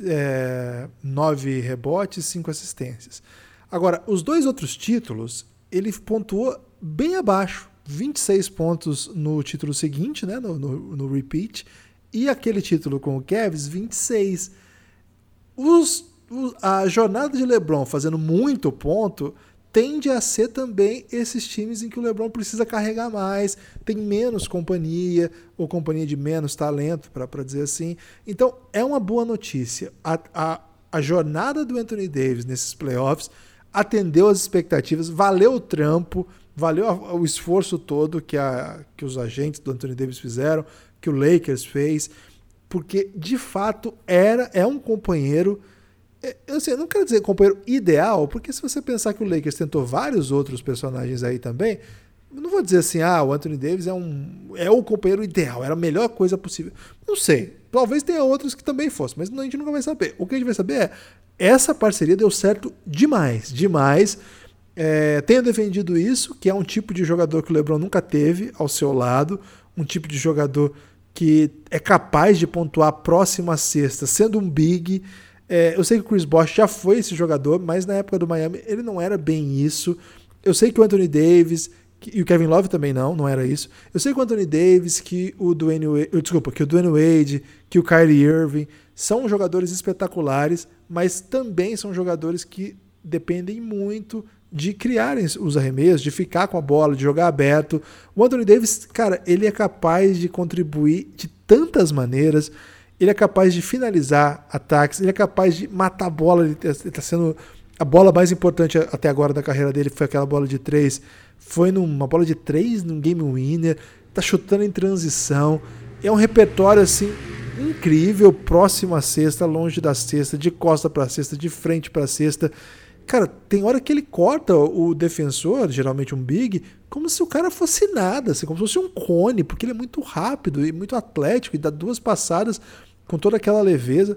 é, 9 rebotes, 5 assistências. Agora, os dois outros títulos, ele pontuou bem abaixo. 26 pontos no título seguinte, né, no, no, no repeat, e aquele título com o Cavs, 26. Os a jornada de LeBron fazendo muito ponto tende a ser também esses times em que o LeBron precisa carregar mais, tem menos companhia, ou companhia de menos talento, para dizer assim. Então, é uma boa notícia. A, a, a jornada do Anthony Davis nesses playoffs atendeu as expectativas, valeu o trampo, valeu o esforço todo que, a, que os agentes do Anthony Davis fizeram, que o Lakers fez, porque de fato era é um companheiro eu, assim, eu não quero dizer companheiro ideal, porque se você pensar que o Lakers tentou vários outros personagens aí também, não vou dizer assim, ah, o Anthony Davis é um é o companheiro ideal, era a melhor coisa possível. Não sei. Talvez tenha outros que também fossem, mas a gente nunca vai saber. O que a gente vai saber é essa parceria deu certo demais, demais. É, tenho defendido isso, que é um tipo de jogador que o LeBron nunca teve ao seu lado, um tipo de jogador que é capaz de pontuar próximo à sexta, sendo um big, é, eu sei que o Chris Bosh já foi esse jogador, mas na época do Miami ele não era bem isso. Eu sei que o Anthony Davis e o Kevin Love também não, não era isso. Eu sei que o Anthony Davis, que o Dwayne Wade, desculpa, que o Dwayne Wade, que o Kyrie Irving são jogadores espetaculares, mas também são jogadores que dependem muito de criarem os arremessos, de ficar com a bola, de jogar aberto. O Anthony Davis, cara, ele é capaz de contribuir de tantas maneiras ele é capaz de finalizar ataques, ele é capaz de matar a bola, ele está sendo a bola mais importante até agora da carreira dele foi aquela bola de três, foi numa bola de três num game winner, tá chutando em transição, é um repertório assim incrível, próximo à cesta, longe da cesta, de costa para cesta, de frente para cesta. Cara, tem hora que ele corta o defensor, geralmente um big, como se o cara fosse nada, assim, como se fosse um cone, porque ele é muito rápido e muito atlético e dá duas passadas com toda aquela leveza.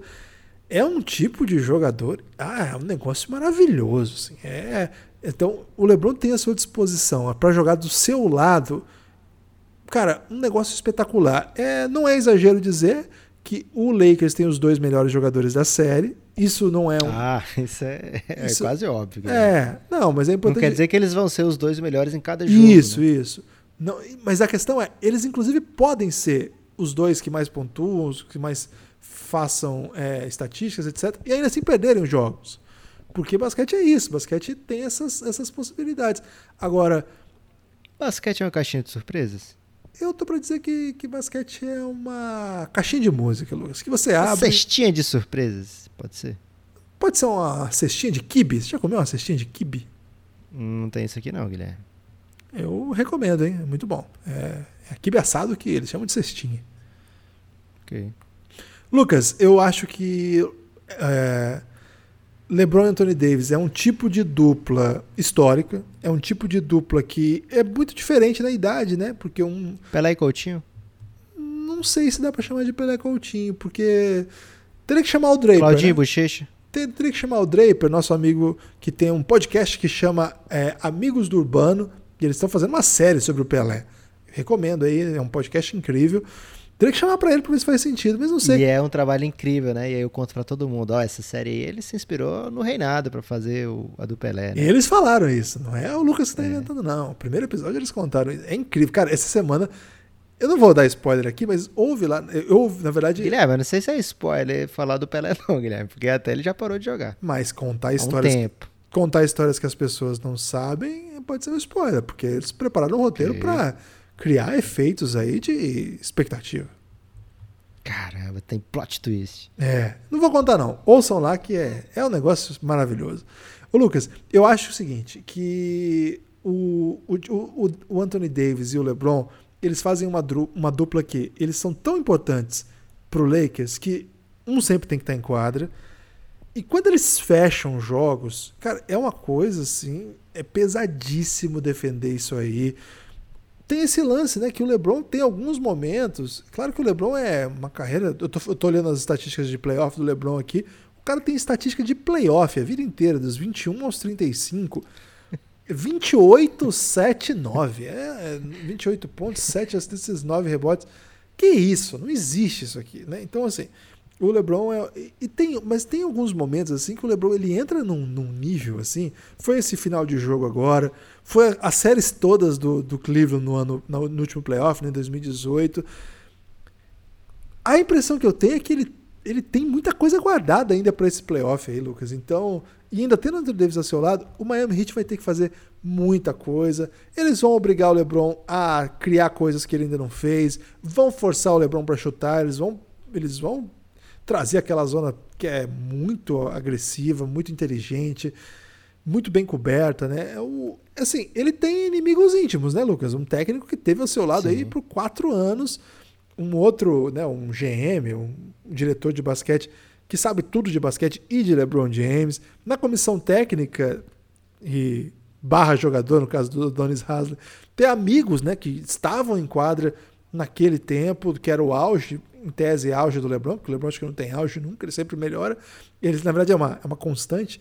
É um tipo de jogador, ah, é um negócio maravilhoso, assim. É, então, o LeBron tem à sua disposição para jogar do seu lado. Cara, um negócio espetacular. É, não é exagero dizer que o Lakers tem os dois melhores jogadores da série. Isso não é um. Ah, (laughs) isso é, é isso... quase óbvio. É, não, mas é importante. Não quer dizer que eles vão ser os dois melhores em cada jogo. Isso, né? isso. Não, mas a questão é, eles inclusive podem ser os dois que mais pontuam, os que mais façam é, estatísticas, etc. E ainda assim perderem os jogos. Porque basquete é isso, basquete tem essas, essas possibilidades. Agora. Basquete é uma caixinha de surpresas? Eu tô pra dizer que, que basquete é uma caixinha de música, Lucas. Que você abre. Uma cestinha de surpresas, pode ser? Pode ser uma cestinha de kibe. Você já comeu uma cestinha de kibe? Não tem isso aqui não, Guilherme. Eu recomendo, hein? É muito bom. É, é kibe assado que eles chamam de cestinha. Ok. Lucas, eu acho que. É, LeBron e Anthony Davis é um tipo de dupla histórica, é um tipo de dupla que é muito diferente na idade, né? Porque um. Pelé e Coutinho? Não sei se dá pra chamar de Pelé e Coutinho, porque. Teria que chamar o Draper. Claudinho né? Bochecha? Teria que chamar o Draper, nosso amigo que tem um podcast que chama é, Amigos do Urbano, e eles estão fazendo uma série sobre o Pelé. Recomendo aí, é um podcast incrível. Teria que chamar pra ele pra ver se faz sentido, mas não sei. E é um trabalho incrível, né? E aí eu conto pra todo mundo, ó, essa série aí, ele se inspirou no Reinado pra fazer o, a do Pelé, né? Eles falaram isso, não é o Lucas que tá inventando, não. O primeiro episódio eles contaram. É incrível. Cara, essa semana. Eu não vou dar spoiler aqui, mas houve lá. Eu, na verdade. Guilherme, eu não sei se é spoiler falar do Pelé, não, Guilherme, porque até ele já parou de jogar. Mas contar histórias. Há um tempo. Contar histórias que as pessoas não sabem pode ser um spoiler, porque eles prepararam um roteiro okay. pra criar efeitos aí de expectativa. Caramba, tem plot twist. É, não vou contar não. Ouçam lá que é, é um negócio maravilhoso. Ô Lucas, eu acho o seguinte, que o, o, o, o Anthony Davis e o LeBron, eles fazem uma, uma dupla que eles são tão importantes pro Lakers que um sempre tem que estar em quadra. E quando eles fecham jogos, cara, é uma coisa assim, é pesadíssimo defender isso aí tem esse lance, né? Que o LeBron tem alguns momentos. Claro que o LeBron é uma carreira. Eu tô, eu tô olhando as estatísticas de playoff do LeBron aqui. O cara tem estatística de playoff a vida inteira, dos 21 aos 35. 28, 7, 9. É, 28 é pontos, 7 assistências, 9 rebotes. Que isso? Não existe isso aqui, né? Então, assim, o LeBron é. E tem, mas tem alguns momentos assim que o LeBron ele entra num, num nível assim. Foi esse final de jogo agora. Foi as séries todas do, do Cleveland no, ano, no, no último playoff, né, em 2018. A impressão que eu tenho é que ele, ele tem muita coisa guardada ainda para esse playoff aí, Lucas. Então, e ainda tendo o Andrew Davis ao seu lado, o Miami Heat vai ter que fazer muita coisa. Eles vão obrigar o LeBron a criar coisas que ele ainda não fez, vão forçar o LeBron para chutar, eles vão, eles vão trazer aquela zona que é muito agressiva, muito inteligente, muito bem coberta, né? É o, assim, ele tem inimigos íntimos, né, Lucas? Um técnico que teve ao seu lado Sim. aí por quatro anos, um outro, né, um GM, um diretor de basquete que sabe tudo de basquete e de LeBron James, na comissão técnica e barra jogador, no caso do Donis Hasley, ter amigos, né, que estavam em quadra naquele tempo, que era o auge, em tese, auge do LeBron, porque o LeBron acho que não tem auge nunca, ele sempre melhora. Ele, na verdade, é uma, é uma constante.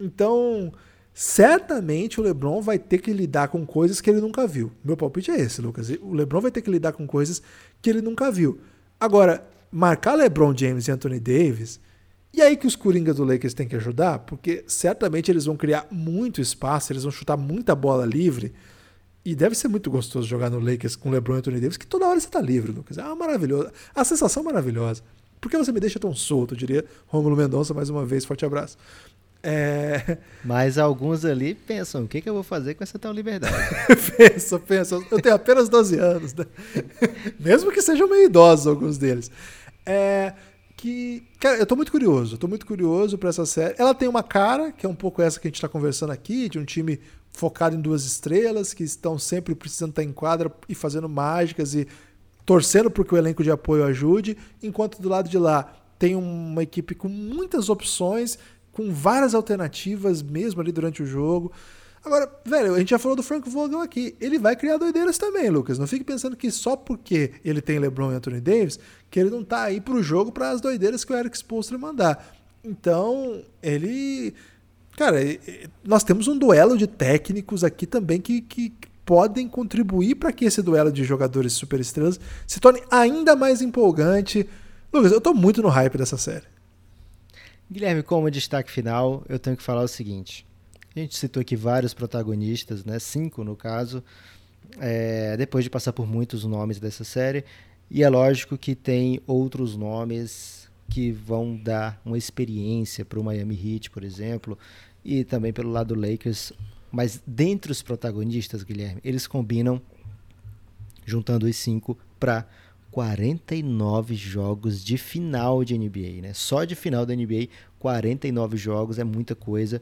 Então, certamente o LeBron vai ter que lidar com coisas que ele nunca viu. Meu palpite é esse, Lucas. O LeBron vai ter que lidar com coisas que ele nunca viu. Agora, marcar LeBron James e Anthony Davis, e aí que os Coringas do Lakers têm que ajudar, porque certamente eles vão criar muito espaço, eles vão chutar muita bola livre. E deve ser muito gostoso jogar no Lakers com LeBron e Anthony Davis, que toda hora você tá livre, Lucas. É maravilhoso. A sensação é maravilhosa. Por que você me deixa tão solto? Eu diria Rômulo Mendonça, mais uma vez, forte abraço. É... Mas alguns ali pensam, o que, que eu vou fazer com essa tal liberdade? (laughs) pensa, pensa. Eu tenho apenas 12 anos, né? (laughs) Mesmo que sejam meio idosos alguns deles. É que, cara, eu tô muito curioso, tô muito curioso para essa série. Ela tem uma cara, que é um pouco essa que a gente tá conversando aqui, de um time focado em duas estrelas, que estão sempre precisando estar em quadra e fazendo mágicas e torcendo para que o elenco de apoio ajude, enquanto do lado de lá tem uma equipe com muitas opções, com várias alternativas mesmo ali durante o jogo. Agora, velho, a gente já falou do Frank Vogel aqui. Ele vai criar doideiras também, Lucas. Não fique pensando que só porque ele tem LeBron e Anthony Davis, que ele não tá aí pro jogo para as doideiras que o Eric Spoelstra mandar. Então, ele Cara, nós temos um duelo de técnicos aqui também que, que podem contribuir para que esse duelo de jogadores superestrelas se torne ainda mais empolgante. Lucas, eu estou muito no hype dessa série. Guilherme, como destaque final, eu tenho que falar o seguinte. A gente citou aqui vários protagonistas, né? cinco no caso, é, depois de passar por muitos nomes dessa série. E é lógico que tem outros nomes que vão dar uma experiência para o Miami Heat, por exemplo, e também pelo lado do Lakers. Mas dentre os protagonistas, Guilherme, eles combinam, juntando os cinco, para 49 jogos de final de NBA, né? Só de final da NBA, 49 jogos é muita coisa.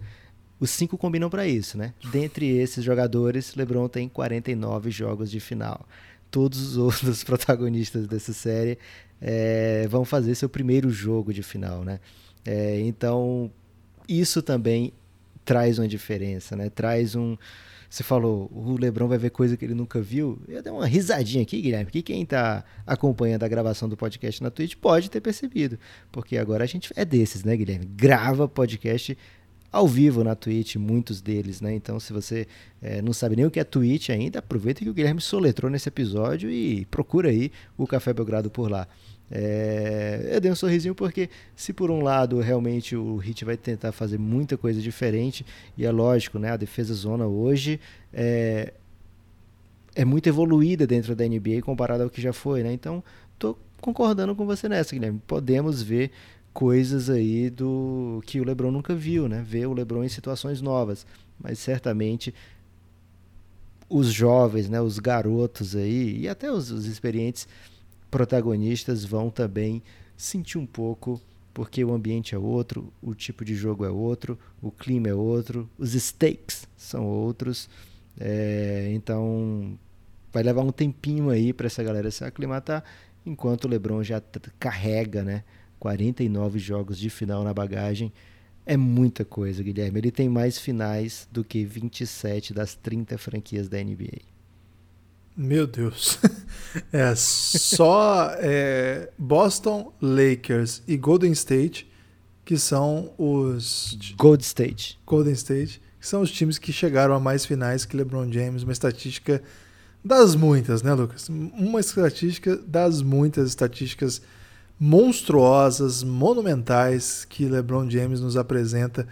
Os cinco combinam para isso, né? Dentre esses jogadores, LeBron tem 49 jogos de final. Todos os (laughs) outros protagonistas dessa série é, vão fazer seu primeiro jogo de final, né? É, então, isso também traz uma diferença, né? Traz um. Você falou, o Lebron vai ver coisa que ele nunca viu. Eu dei uma risadinha aqui, Guilherme, que quem está acompanhando a gravação do podcast na Twitch pode ter percebido. Porque agora a gente é desses, né, Guilherme? Grava podcast ao vivo na Twitch, muitos deles, né? Então, se você é, não sabe nem o que é Twitch ainda, aproveita que o Guilherme soletrou nesse episódio e procura aí o Café Belgrado por lá. É, eu dei um sorrisinho porque, se por um lado realmente o Hit vai tentar fazer muita coisa diferente, e é lógico, né, a defesa zona hoje é, é muito evoluída dentro da NBA comparado ao que já foi, né? Então, tô concordando com você nessa, Guilherme. Podemos ver coisas aí do que o LeBron nunca viu, né? Ver o LeBron em situações novas, mas certamente os jovens, né, os garotos aí e até os, os experientes protagonistas vão também sentir um pouco, porque o ambiente é outro, o tipo de jogo é outro, o clima é outro, os stakes são outros. É, então vai levar um tempinho aí para essa galera se aclimatar, enquanto o LeBron já carrega, né, 49 jogos de final na bagagem. É muita coisa, Guilherme. Ele tem mais finais do que 27 das 30 franquias da NBA. Meu Deus. (laughs) É só é, Boston, Lakers e Golden State que são os Gold State. Golden State, que são os times que chegaram a mais finais que LeBron James, uma estatística das muitas, né, Lucas? Uma estatística das muitas estatísticas monstruosas, monumentais que LeBron James nos apresenta.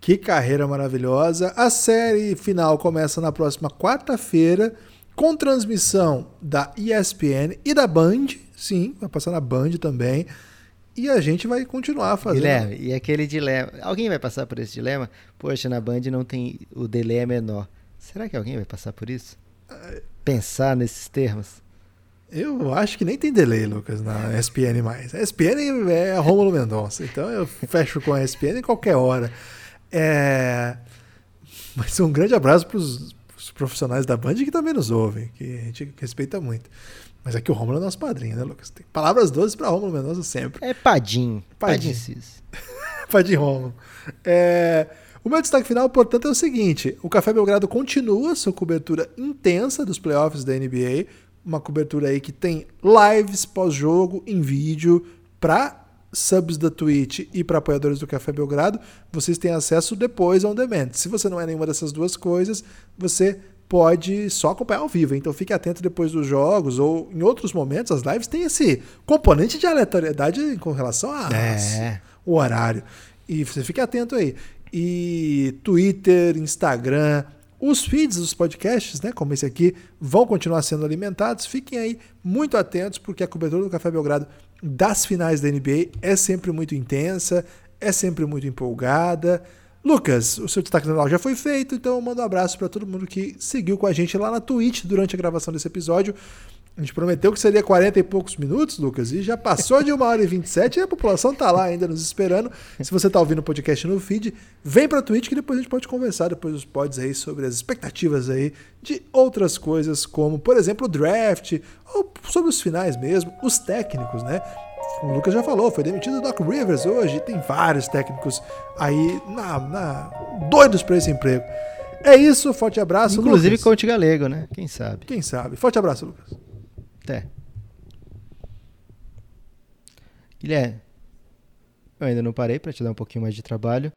Que carreira maravilhosa! A série final começa na próxima quarta-feira com transmissão da ESPN e da Band. Sim, vai passar na Band também. E a gente vai continuar fazendo. Guilherme, e aquele dilema. Alguém vai passar por esse dilema? Poxa, na Band não tem. O delay é menor. Será que alguém vai passar por isso? Pensar nesses termos? Eu acho que nem tem delay, Lucas, na ESPN mais. A ESPN é Rômulo Mendonça, então eu fecho com a ESPN em qualquer hora. É... Mas um grande abraço para os profissionais da Band que também nos ouvem, que a gente respeita muito. Mas aqui o Rômulo é nosso padrinho, né, Lucas? Tem palavras doces para Rômulo Mendonça sempre. É Padim. Padim. Padim, (laughs) Padim Rômulo. É... O meu destaque final, portanto, é o seguinte: o Café Belgrado continua sua cobertura intensa dos playoffs da NBA, uma cobertura aí que tem lives pós-jogo em vídeo para subs da Twitch e para apoiadores do Café Belgrado, vocês têm acesso depois on demand. Se você não é nenhuma dessas duas coisas, você pode só acompanhar ao vivo. Então fique atento depois dos jogos ou em outros momentos as lives têm esse componente de aleatoriedade com relação ao é. horário. E você fique atento aí. E Twitter, Instagram, os feeds dos podcasts, né, como esse aqui, vão continuar sendo alimentados. Fiquem aí muito atentos porque a cobertura do Café Belgrado das finais da NBA é sempre muito intensa, é sempre muito empolgada. Lucas, o seu destaque final já foi feito, então eu mando um abraço para todo mundo que seguiu com a gente lá na Twitch durante a gravação desse episódio. A gente prometeu que seria 40 e poucos minutos, Lucas, e já passou de 1 hora e 27 e a população tá lá ainda nos esperando. Se você tá ouvindo o podcast no feed, vem pra Twitch que depois a gente pode conversar depois dos pods aí sobre as expectativas aí de outras coisas, como, por exemplo, o draft, ou sobre os finais mesmo, os técnicos, né? O Lucas já falou, foi demitido o Doc Rivers hoje, tem vários técnicos aí na, na doidos para esse emprego. É isso, forte abraço, Inclusive Lucas. coach galego, né? Quem sabe? Quem sabe. Forte abraço, Lucas. Até. Guilherme, eu ainda não parei para te dar um pouquinho mais de trabalho.